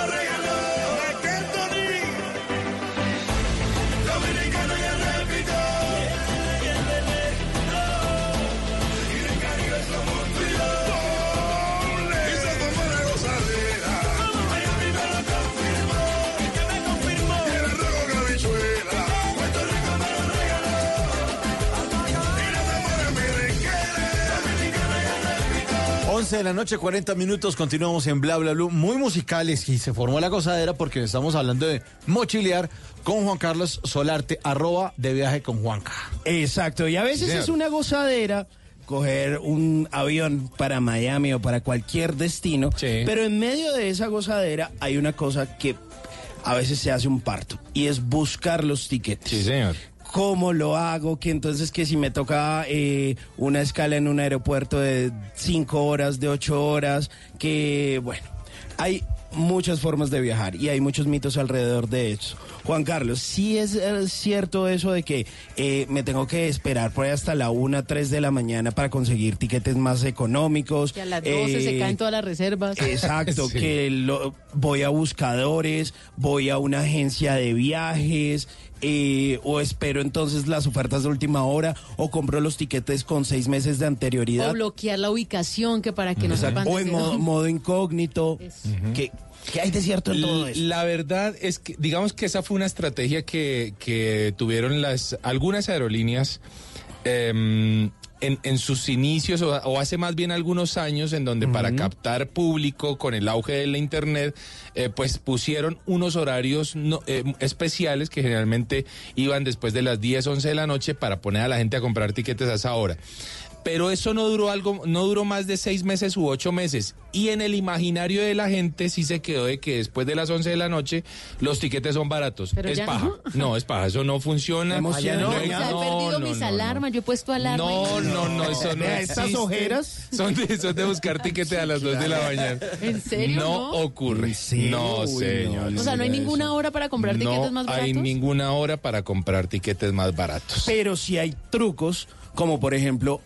11 de la noche, 40 minutos, continuamos en Bla Bla Blue, muy musicales y se formó la gozadera porque estamos hablando de mochilear con Juan Carlos Solarte, arroba de viaje con Juanca. Exacto, y a veces señor. es una gozadera coger un avión para Miami o para cualquier destino, pero en medio de esa gozadera hay una cosa que a veces se hace un parto y es buscar los tiquetes. Sí, señor. ¿Cómo lo hago? Que entonces que si me toca eh, una escala en un aeropuerto de cinco horas, de ocho horas, que bueno, hay muchas formas de viajar y hay muchos mitos alrededor de eso. Juan Carlos, sí es eh, cierto eso de que eh, me tengo que esperar por ahí hasta la una, tres de la mañana para conseguir tiquetes más económicos. Que a las 12 se Eh, caen todas las reservas. Exacto, Sí. que lo- voy a buscadores, voy a una agencia de viajes, eh, o espero entonces las ofertas de última hora, o compro los tiquetes con seis meses de anterioridad. O bloquear la ubicación que para que no Exacto. sepan O en modo, incógnito. ¿Qué, qué hay de cierto en todo eso? La verdad es que, digamos que esa fue una estrategia que, que tuvieron las algunas aerolíneas em, en, en sus inicios, o, o hace más bien algunos años, en donde para captar público con el auge de la Internet, eh, pues pusieron unos horarios no- eh, especiales que generalmente iban después de las 10, 11 de la noche para poner a la gente a comprar tiquetes a esa hora. Pero eso no duró algo, no duró más de seis meses u ocho meses. Y en el imaginario de la gente sí se quedó de que después de las 11 de la noche los tiquetes son baratos. Pero es paja. No. es paja. Eso no funciona. Ah, sido no, O sea, he no, perdido no, mis no, alarmas, yo he puesto alarma. No, y- no, no, eso no estas ojeras. Son de, son de buscar tiquete a las 2 de la mañana. ¿En serio, No, no? ocurre. serio? No, señor. O sea, no hay ninguna hora para comprar tiquetes más No baratos. hay ninguna hora para comprar tiquetes más baratos. Pero sí hay trucos, como por ejemplo,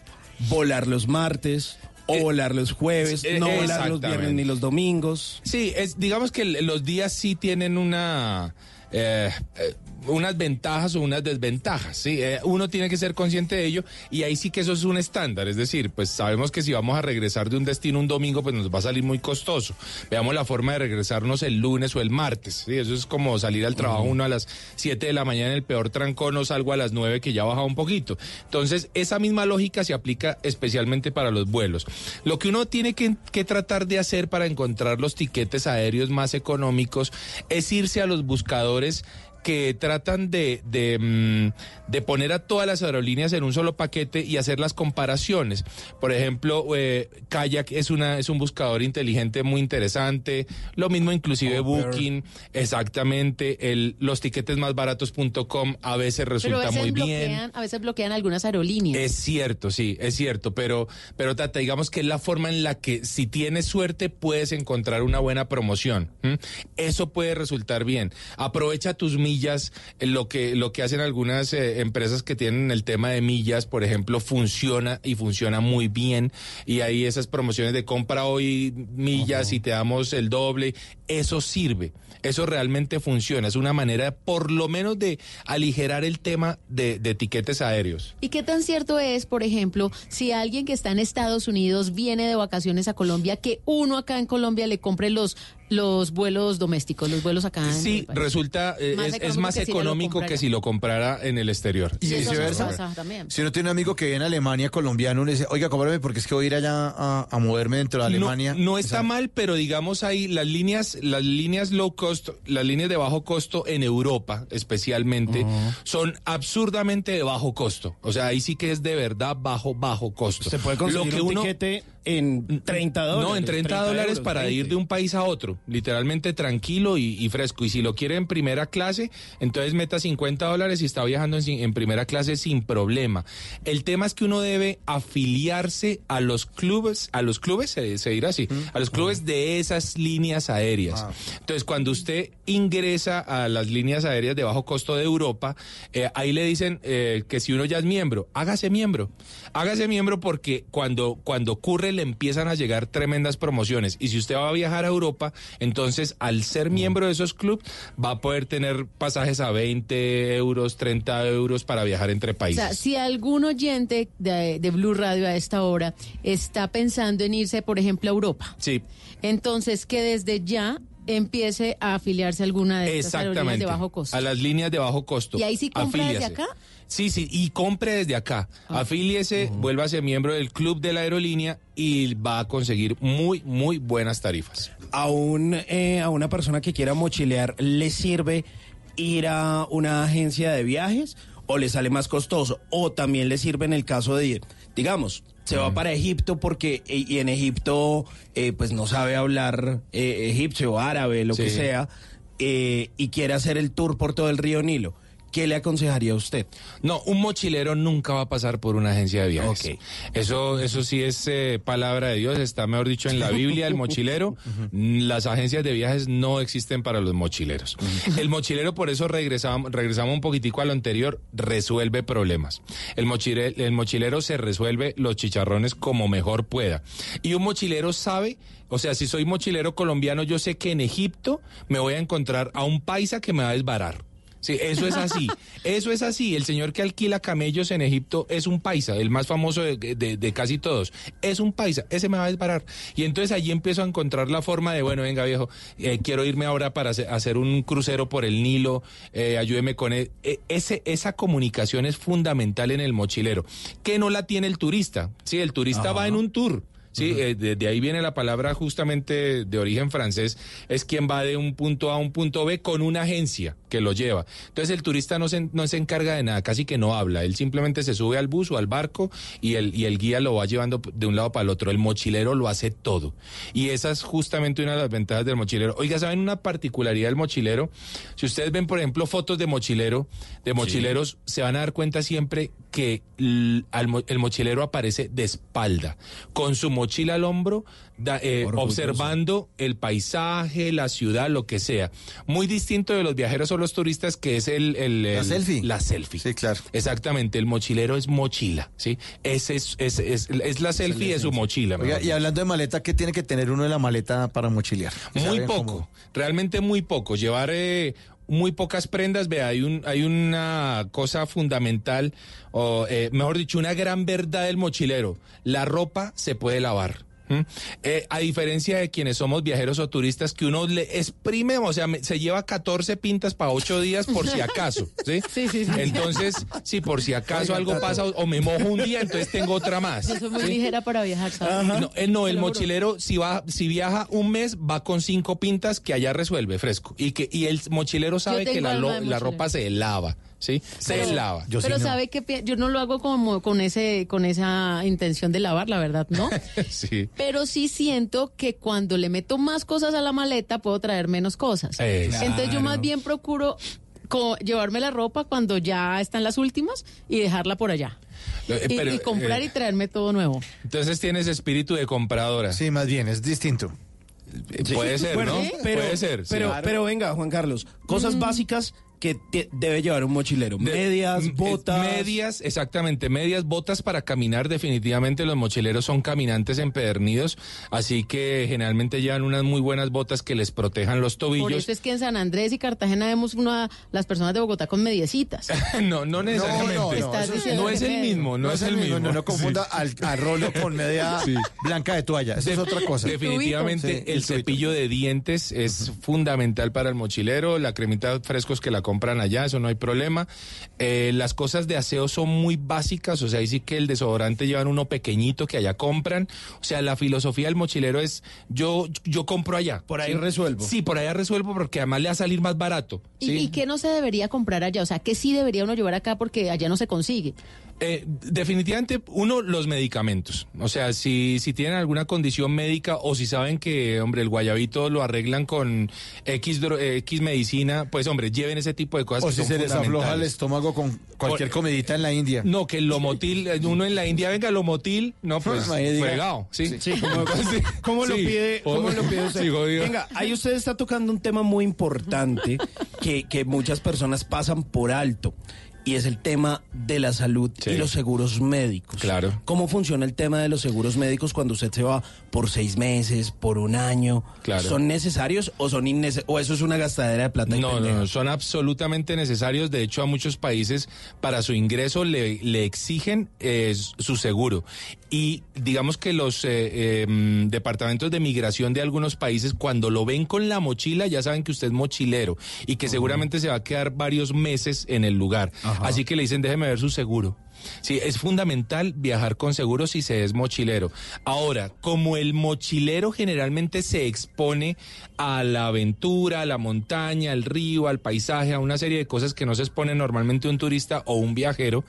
volar los martes, o volar los jueves, eh, no volar los viernes ni los domingos. Sí, es, digamos que los días sí tienen una... eh, eh, unas ventajas o unas desventajas, ¿sí? Eh, uno tiene que ser consciente de ello y ahí sí que eso es un estándar, es decir, pues sabemos que si vamos a regresar de un destino un domingo, pues nos va a salir muy costoso. Veamos la forma de regresarnos el lunes o el martes, ¿sí? Eso es como salir al trabajo uno a las 7 de la mañana en el peor trancón o salgo a las 9 que ya ha bajado un poquito. Entonces, esa misma lógica se aplica especialmente para los vuelos. Lo que uno tiene que, que tratar de hacer para encontrar los tiquetes aéreos más económicos es irse a los buscadores que tratan de, de, mm, de poner a todas las aerolíneas en un solo paquete y hacer las comparaciones. Por ejemplo, eh, Kayak es, una, es un buscador inteligente muy interesante. Lo mismo inclusive Booking, exactamente. El, los tiquetes más baratos.com a veces Pero a resulta veces, muy bien. bloquean, a veces bloquean algunas aerolíneas. Es cierto, sí, es cierto, pero, pero Tata, digamos que es la forma en la que si tienes suerte puedes encontrar una buena promoción. Eso puede resultar bien. Aprovecha tus millas, eh, lo que, lo que hacen algunas eh, empresas que tienen el tema de millas, por ejemplo, funciona y funciona muy bien. Y ahí esas promociones de compra hoy millas y te damos el doble, eso sirve. Eso realmente funciona. Es una manera, por lo menos, de aligerar el tema de, de etiquetes aéreos. ¿Y qué tan cierto es, por ejemplo, si alguien que está en Estados Unidos viene de vacaciones a Colombia, que uno acá en Colombia le compre los los vuelos domésticos, los vuelos acá? en Sí, país? resulta, eh, Más es, es más que si lo económico que si lo comprara en el exterior. Y viceversa. Si uno tiene un amigo que vive en Alemania, colombiano, uno le dice, oiga, cómprame porque es que voy a ir allá a, a moverme dentro de Alemania. No, no está mal, pero digamos ahí las líneas, las líneas low cost, las líneas de bajo costo en Europa, especialmente, son absurdamente de bajo costo. O sea, ahí sí que es de verdad bajo, bajo costo. Se puede conseguir un tiquete en 30 dólares. No, en 30, dólares euros, para 20. ir de un país a otro, literalmente tranquilo y, y fresco. Y si lo quiere en primera clase, entonces meta 50 dólares y está viajando en, en primera clase sin problema. El tema es que uno debe afiliarse a los clubes, a los clubes, se, se dirá así, a los clubes de esas líneas aéreas. Entonces, cuando usted ingresa a las líneas aéreas de bajo costo de Europa, eh, ahí le dicen eh, que si uno ya es miembro, hágase miembro. Hágase miembro porque cuando, cuando ocurre le empiezan a llegar tremendas promociones. Y si usted va a viajar a Europa, entonces al ser miembro de esos clubes va a poder tener pasajes a 20 euros, 30 euros para viajar entre O países. sea, si algún oyente de, de Blue Radio a esta hora está pensando en irse, por ejemplo, a Europa, Sí. entonces que desde ya empiece a afiliarse a alguna de estas aerolíneas de bajo costo. A las líneas de bajo costo. ¿Y ahí sí compra desde Afíliese. acá? Ah. Sí, sí, y compre desde acá. Afíliese, vuélvase miembro del club de la aerolínea y va a conseguir muy, muy buenas tarifas. a, un, eh, a una persona que quiera mochilear, ¿le sirve ir a una agencia de viajes o le sale más costoso? O también le sirve en el caso de, digamos, se va para Egipto porque y, y en Egipto eh, pues no sabe hablar eh, egipcio o árabe, lo que sea, eh, y quiere hacer el tour por todo el río Nilo. ¿Qué le aconsejaría a usted? No, un mochilero nunca va a pasar por una agencia de viajes. Eso, eso sí es eh, palabra de Dios, está mejor dicho en la Biblia, el mochilero. Las agencias de viajes no existen para los mochileros. El mochilero, por eso regresamos, regresamos un poquitico a lo anterior, resuelve problemas. El, mochile- el mochilero se resuelve los chicharrones como mejor pueda. Y un mochilero sabe, o sea, si soy mochilero colombiano, yo sé que en Egipto me voy a encontrar a un paisa que me va a desbarar. Sí, eso es así. Eso es así. El señor que alquila camellos en Egipto es un paisa, el más famoso de, de- de casi todos. Es un paisa, ese me va a desbarar. Y entonces allí empiezo a encontrar la forma de, bueno, venga viejo, eh, quiero irme ahora para hacer- un crucero por el Nilo, eh, ayúdeme con él. E- ese, esa comunicación es fundamental en el mochilero, que no la tiene el turista. Sí, el turista va en un tour. Sí, eh, de, de ahí viene la palabra justamente de origen francés, es quien va de un punto A a un punto B con una agencia que lo lleva. Entonces el turista no se, no se encarga de nada, casi que no habla, él simplemente se sube al bus o al barco y el, y el guía lo va llevando de un lado para el otro, el mochilero lo hace todo. Y esa es justamente una de las ventajas del mochilero. Oiga, ¿saben una particularidad del mochilero? Si ustedes ven, por ejemplo, fotos de mochilero, de mochileros, se van a dar cuenta siempre que l- al mo- el mochilero aparece de espalda, con su mochila al hombro, da- eh, observando el paisaje, la ciudad, lo que sea. Muy distinto de los viajeros o los turistas, que es el... el- La el- selfie. La selfie. Sí, claro. Exactamente, el mochilero es mochila, ¿sí? Ese es, es, es, es la selfie de su mochila. Oiga, y hablando de maleta, ¿qué tiene que tener uno en la maleta para mochilear? Muy ¿Saben poco, cómo? realmente muy poco. Llevar eh, muy pocas prendas, vea, hay, un, hay una cosa fundamental, o eh, mejor dicho, una gran verdad del mochilero. La ropa se puede lavar. ¿M? Eh, a diferencia de quienes somos viajeros o turistas, que uno le exprime, o sea, me- se lleva 14 pintas para 8 días por si acaso, ¿sí? Sí, sí, sí. Entonces, si por si acaso Oiga, algo Tato. pasa o, o me mojo un día, entonces tengo otra más. Yo soy muy ¿sí? ligera para viajar, ¿sabes? No, eh, no, el mochilero si va, si viaja un mes va con cinco pintas que allá resuelve fresco y que y el mochilero sabe que la, la ropa se lava, sí, se Pero- lava. Pero sabe que yo no lo hago como con ese con esa intención de lavar, la verdad, ¿no? sí. Pero sí siento que cuando le meto más cosas a la maleta puedo traer menos cosas. Eh, Entonces yo más bien procuro co- llevarme la ropa cuando ya están las últimas y dejarla por allá. Eh, Y, pero, y comprar eh, y traerme todo nuevo. Entonces tienes espíritu de compradora. Sí, más bien, es distinto. Eh, Puede ser, Bueno, ¿no? pero, Puede ser. sí. pero, pero venga, Juan Carlos, cosas básicas que te- debe llevar un mochilero. De- medias, botas. Medias, exactamente, medias, botas para caminar. Definitivamente los mochileros son caminantes empedernidos, así que generalmente llevan unas muy buenas botas que les protejan los Por tobillos. eso es que en San Andrés y Cartagena vemos una, las personas de Bogotá con mediecitas. no, no necesariamente. no, no, No que es el mismo, no, es el mismo. No, no confunda al, al rolo con media Sí. blanca de toalla. Eso es otra cosa. Definitivamente Sí, el el cepillo de dientes es fundamental para el mochilero, la cremita frescos que la compran allá, eso no hay problema. Eh, las cosas de aseo son muy básicas, o sea, ahí sí que el desodorante llevan uno pequeñito que allá compran. O sea, la filosofía del mochilero es yo yo compro allá. Por ahí ¿sí? resuelvo. Sí, por allá resuelvo porque además le va a salir más barato. ¿Y, ¿sí? y qué no se debería comprar allá? O sea, ¿qué sí debería uno llevar acá porque allá no se consigue? Eh, definitivamente, uno, los medicamentos. O sea, si, si tienen alguna condición médica o si saben que, hombre, el guayabito lo arreglan con X, dro- X medicina, pues, hombre, lleven ese tipo de cosas. O que si son se les afloja el estómago con cualquier O- comidita en la India. No, que el lomotil, eh, uno en la India, venga, lomotil, no, pues, diga. fregado, ¿sí? Sí, ¿cómo, cómo lo pide, cómo lo pide usted? Venga, ahí usted está tocando un tema muy importante que, que muchas personas pasan por alto. Y es el tema de la salud Sí. y los seguros médicos. Claro. ¿Cómo funciona el tema de los seguros médicos cuando usted se va por seis meses, por un año? Claro. ¿Son necesarios o son innece- o eso es una gastadera de plata? No, no, no, son absolutamente necesarios. De hecho, a muchos países para su ingreso le, le exigen eh, su seguro. Y digamos que los eh, eh, mm, departamentos de migración de algunos países, cuando lo ven con la mochila, ya saben que usted es mochilero y que seguramente se va a quedar varios meses en el lugar. Así que le dicen, déjeme ver su seguro. Sí, es fundamental viajar con seguro si se es mochilero. Ahora, como el mochilero generalmente se expone a la aventura, a la montaña, al río, al paisaje, a una serie de cosas que no se expone normalmente un turista o un viajero,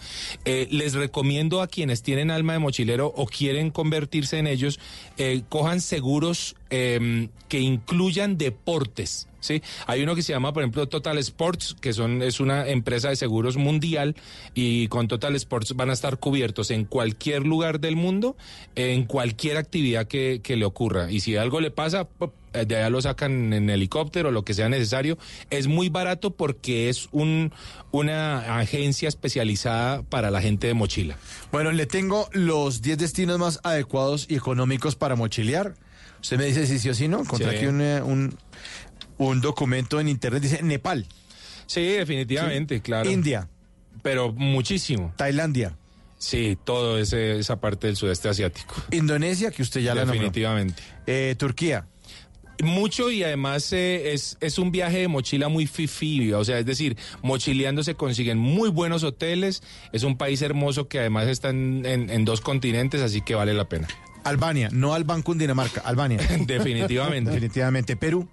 eh, les recomiendo a quienes tienen alma de mochilero o quieren convertirse en ellos, eh, cojan seguros eh, que incluyan deportes. ¿Sí? Hay uno que se llama, por ejemplo, Total Sports, que son, es una empresa de seguros mundial y con Total Sports van a estar cubiertos en cualquier lugar del mundo, en cualquier actividad que, que le ocurra. Y si algo le pasa, eh, de allá lo sacan en helicóptero, lo que sea necesario. Es muy barato porque es un, una agencia especializada para la gente de mochila. Bueno, le tengo los 10 destinos más adecuados y económicos para mochilear. Usted me dice si sí o si no. Encontré Sí. aquí un, eh, un, un documento en internet, dice Nepal, Sí, definitivamente, claro. India, Pero muchísimo. Tailandia, Sí, todo ese, esa parte del sudeste asiático. Indonesia, que usted ya la nombró, Definitivamente. eh, Turquía, Mucho y además eh, es, es un viaje de mochila muy fifi, o sea, es decir, mochileando se consiguen muy buenos hoteles, es un país hermoso que además está en, en- en dos continentes, así que vale la pena. Albania, no Albán Cundinamarca, Albania. Definitivamente. Definitivamente. Perú,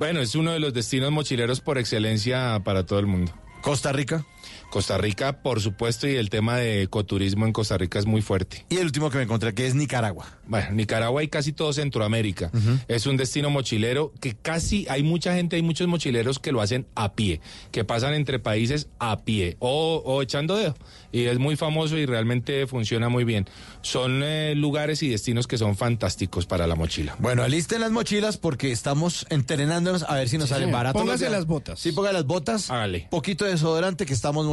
Bueno, es uno de los destinos mochileros por excelencia para todo el mundo. Costa Rica. Costa Rica, por supuesto, y el tema de ecoturismo en Costa Rica es muy fuerte. Y el último que me encontré que es Nicaragua. Bueno, Nicaragua y casi todo Centroamérica. Es un destino mochilero que casi hay mucha gente, hay muchos mochileros que lo hacen a pie, que pasan entre países a pie o, o echando dedo. Y es muy famoso y realmente funciona muy bien. Son eh, lugares y destinos que son fantásticos para la mochila. Bueno, alisten las mochilas porque estamos entrenándonos a ver si nos Sí, salen baratos. Póngase las botas. Sí, ponga las botas. Hágale. Poquito de desodorante que estamos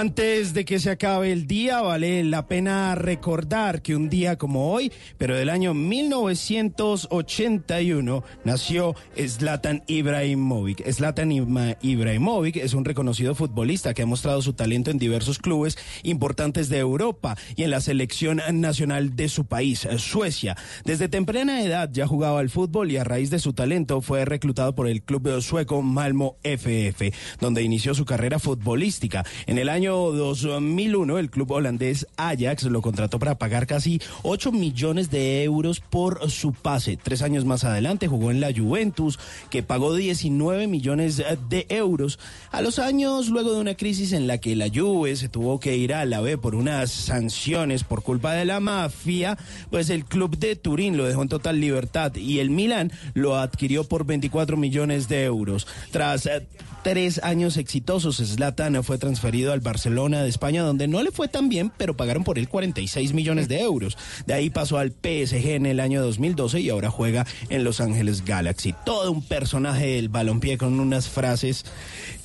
Antes de que se acabe el día, vale la pena recordar que un día como hoy, pero del año 1981, nació Zlatan Ibrahimovic. Zlatan Ibra- Ibrahimovic es un reconocido futbolista que ha mostrado su talento en diversos clubes importantes de Europa y en la selección nacional de su país, Suecia. Desde temprana edad ya jugaba al fútbol y a raíz de su talento fue reclutado por el club sueco Malmo FF, donde inició su carrera futbolística. En el año 2001, el club holandés Ajax lo contrató para pagar casi 8 millones de euros por su pase. Tres años más adelante jugó en la Juventus, que pagó 19 millones de euros. A los años, luego de una crisis en la que la Juve se tuvo que ir a la B por unas sanciones por culpa de la mafia, pues el club de Turín lo dejó en total libertad y el Milan lo adquirió por 24 millones de euros. Tras eh, tres años exitosos, Zlatan fue transferido al Barcelona de España, donde no le fue tan bien, pero pagaron por él 46 millones de euros. De ahí pasó al PSG en el año 2012 y ahora juega en Los Ángeles Galaxy. Todo un personaje del balompié con unas frases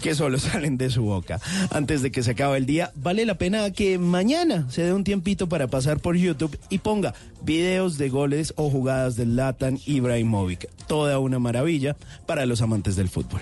que solo salen de su boca. Antes de que se acabe el día, vale la pena que mañana se dé un tiempito para pasar por YouTube y ponga videos de goles o jugadas de Latan Ibrahimovic. Toda una maravilla para los amantes del fútbol.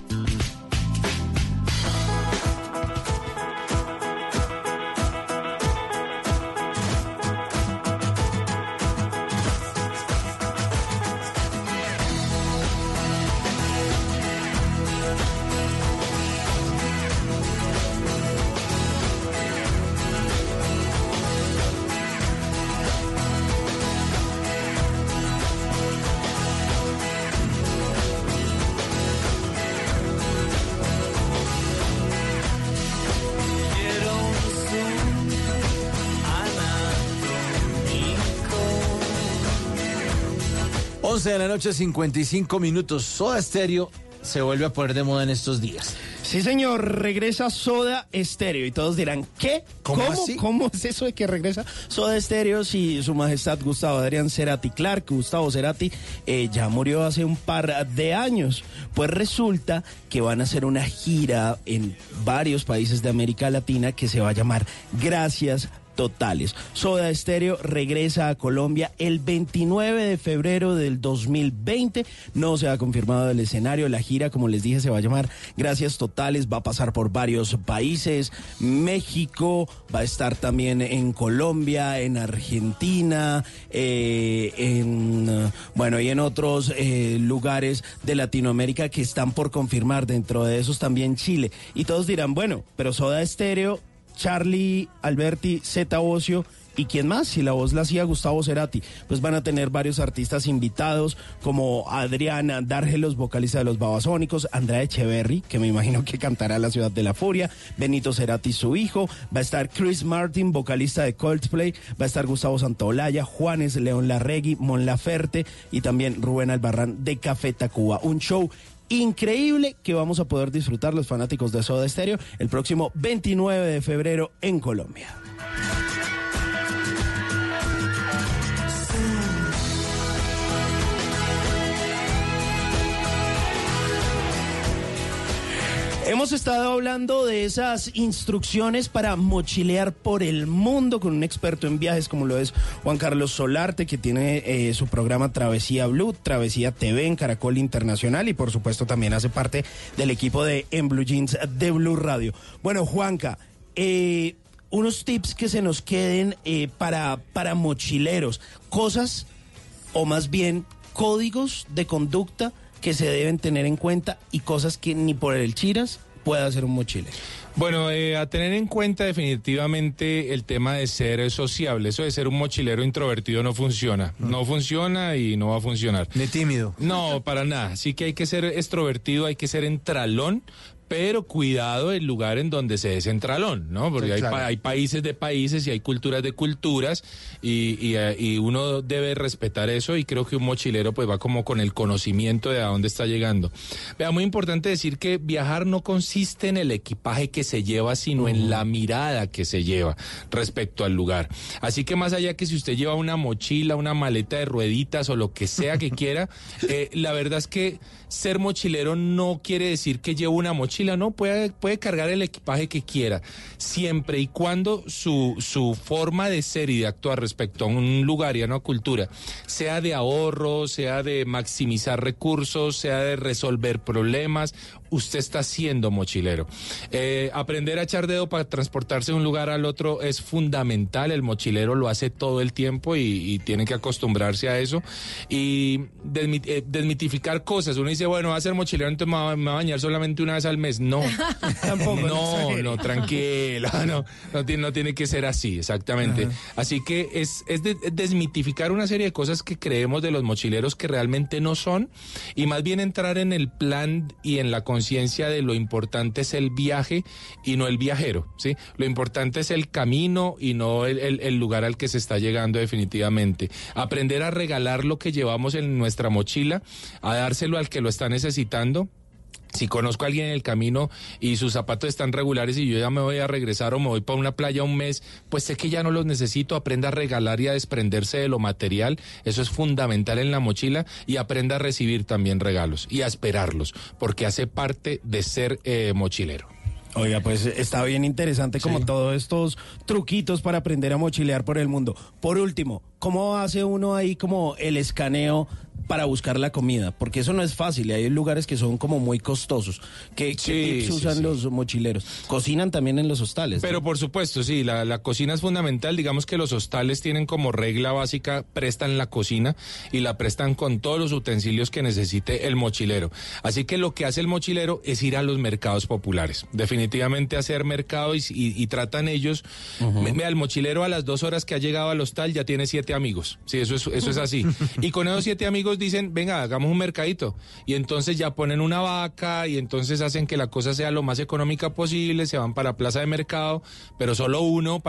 Noche, 55 minutos. Soda Stereo se vuelve a poner de moda en estos días. Sí, señor, regresa Soda Estéreo. Y todos dirán, ¿qué? ¿Cómo así? ¿Cómo es eso de que regresa Soda Estéreo si su majestad Gustavo Adrián Cerati Clark, Gustavo Cerati, eh, ya murió hace un par de años? Pues resulta que van a hacer una gira en varios países de América Latina que se va a llamar Gracias totales. Soda Estéreo regresa a Colombia el 29 de febrero del 2020. No se ha confirmado el escenario. La gira, como les dije, se va a llamar Gracias Totales. Va a pasar por varios países. México, va a estar también en Colombia, en Argentina, eh, en, bueno, y en otros eh, lugares de Latinoamérica que están por confirmar. Dentro de esos también Chile. Y todos dirán, bueno, pero Soda Estéreo Charlie Alberti, Zeta Ocio y quién más, si la voz la hacía Gustavo Cerati, pues van a tener varios artistas invitados como Adriana Dárgelos, vocalista de los Babasónicos, Andrea Echeverry, que me imagino que cantará La Ciudad de la Furia, Benito Cerati, su hijo, va a estar Chris Martin, vocalista de Coldplay, va a estar Gustavo Santaolalla, Juanes León Larregui, Mon Laferte y también Rubén Albarrán de Café Tacuba. Un show increíble que vamos a poder disfrutar los fanáticos de Soda Stereo el próximo 29 de febrero en Colombia. Hemos estado hablando de esas instrucciones para mochilear por el mundo con un experto en viajes como lo es Juan Carlos Solarte, que tiene eh, su programa Travesía Blue, Travesía TV en Caracol Internacional y por supuesto también hace parte del equipo de En Blue Jeans de Blue Radio. Bueno, Juanca, eh, unos tips que se nos queden eh, para, para mochileros, cosas o más bien códigos de conducta que se deben tener en cuenta y cosas que ni por el chiras pueda hacer un mochilero. Bueno, eh, a tener en cuenta definitivamente el tema de ser sociable. Eso de ser un mochilero introvertido no funciona. No funciona y no va a funcionar. Ni tímido. No, para nada. Sí que hay que ser extrovertido, hay que ser entralón. Pero cuidado el lugar en donde se es centralón, ¿no? Porque Sí, hay, claro. hay países de países y hay culturas de culturas y, y, eh, y uno debe respetar eso y creo que un mochilero pues va como con el conocimiento de a dónde está llegando. Vea, muy importante decir que viajar no consiste en el equipaje que se lleva, sino en la mirada que se lleva respecto al lugar. Así que más allá que si usted lleva una mochila, una maleta de rueditas o lo que sea que quiera, eh, la verdad es que ser mochilero no quiere decir que lleve una mochila, no, puede, puede cargar el equipaje que quiera, siempre y cuando su, su forma de ser y de actuar respecto a un lugar y a una cultura sea de ahorro, sea de maximizar recursos, sea de resolver problemas, usted está siendo mochilero. Eh, aprender a echar dedo para transportarse de un lugar al otro es fundamental, el mochilero lo hace todo el tiempo y, y tiene que acostumbrarse a eso. Y eh, desmitificar cosas, uno dice, bueno, va a ser mochilero, entonces me va, me va a bañar solamente una vez al mes. No, Tampoco, no no, tranquila, no, no tiene, no tiene que ser así, exactamente. Así que es, es de- desmitificar una serie de cosas que creemos de los mochileros que realmente no son y más bien entrar en el plan y en la conciencia de lo importante es el viaje y no el viajero, ¿sí? Lo importante es el camino y no el- el lugar al que se está llegando definitivamente. Aprender a regalar lo que llevamos en nuestra mochila, a dárselo al que lo está necesitando. Si conozco a alguien en el camino y sus zapatos están regulares y yo ya me voy a regresar o me voy para una playa un mes, pues sé que ya no los necesito, aprenda a regalar y a desprenderse de lo material, eso es fundamental en la mochila y aprenda a recibir también regalos y a esperarlos, porque hace parte de ser eh, mochilero. Oiga, pues está bien interesante como todos estos truquitos para aprender a mochilear por el mundo. Por último, ¿cómo hace uno ahí como el escaneo para buscar la comida? Porque eso no es fácil y hay lugares que son como muy costosos. ¿Qué, qué Sí, tips sí, usan sí. los mochileros? Cocinan también en los hostales. ¿no? Pero por supuesto, sí, la, la cocina es fundamental. Digamos que los hostales tienen como regla básica, prestan la cocina y la prestan con todos los utensilios que necesite el mochilero. Así que lo que hace el mochilero es ir a los mercados populares. Definitivamente hacer mercado y, y- y tratan ellos. Me- Mira, el mochilero a las dos horas que ha llegado al hostal ya tiene siete amigos. Sí, eso es, eso es así. Y con esos siete amigos dicen, venga, hagamos un mercadito. Y entonces ya ponen una vaca y entonces hacen que la cosa sea lo más económica posible, se van para la plaza de mercado, pero solo uno.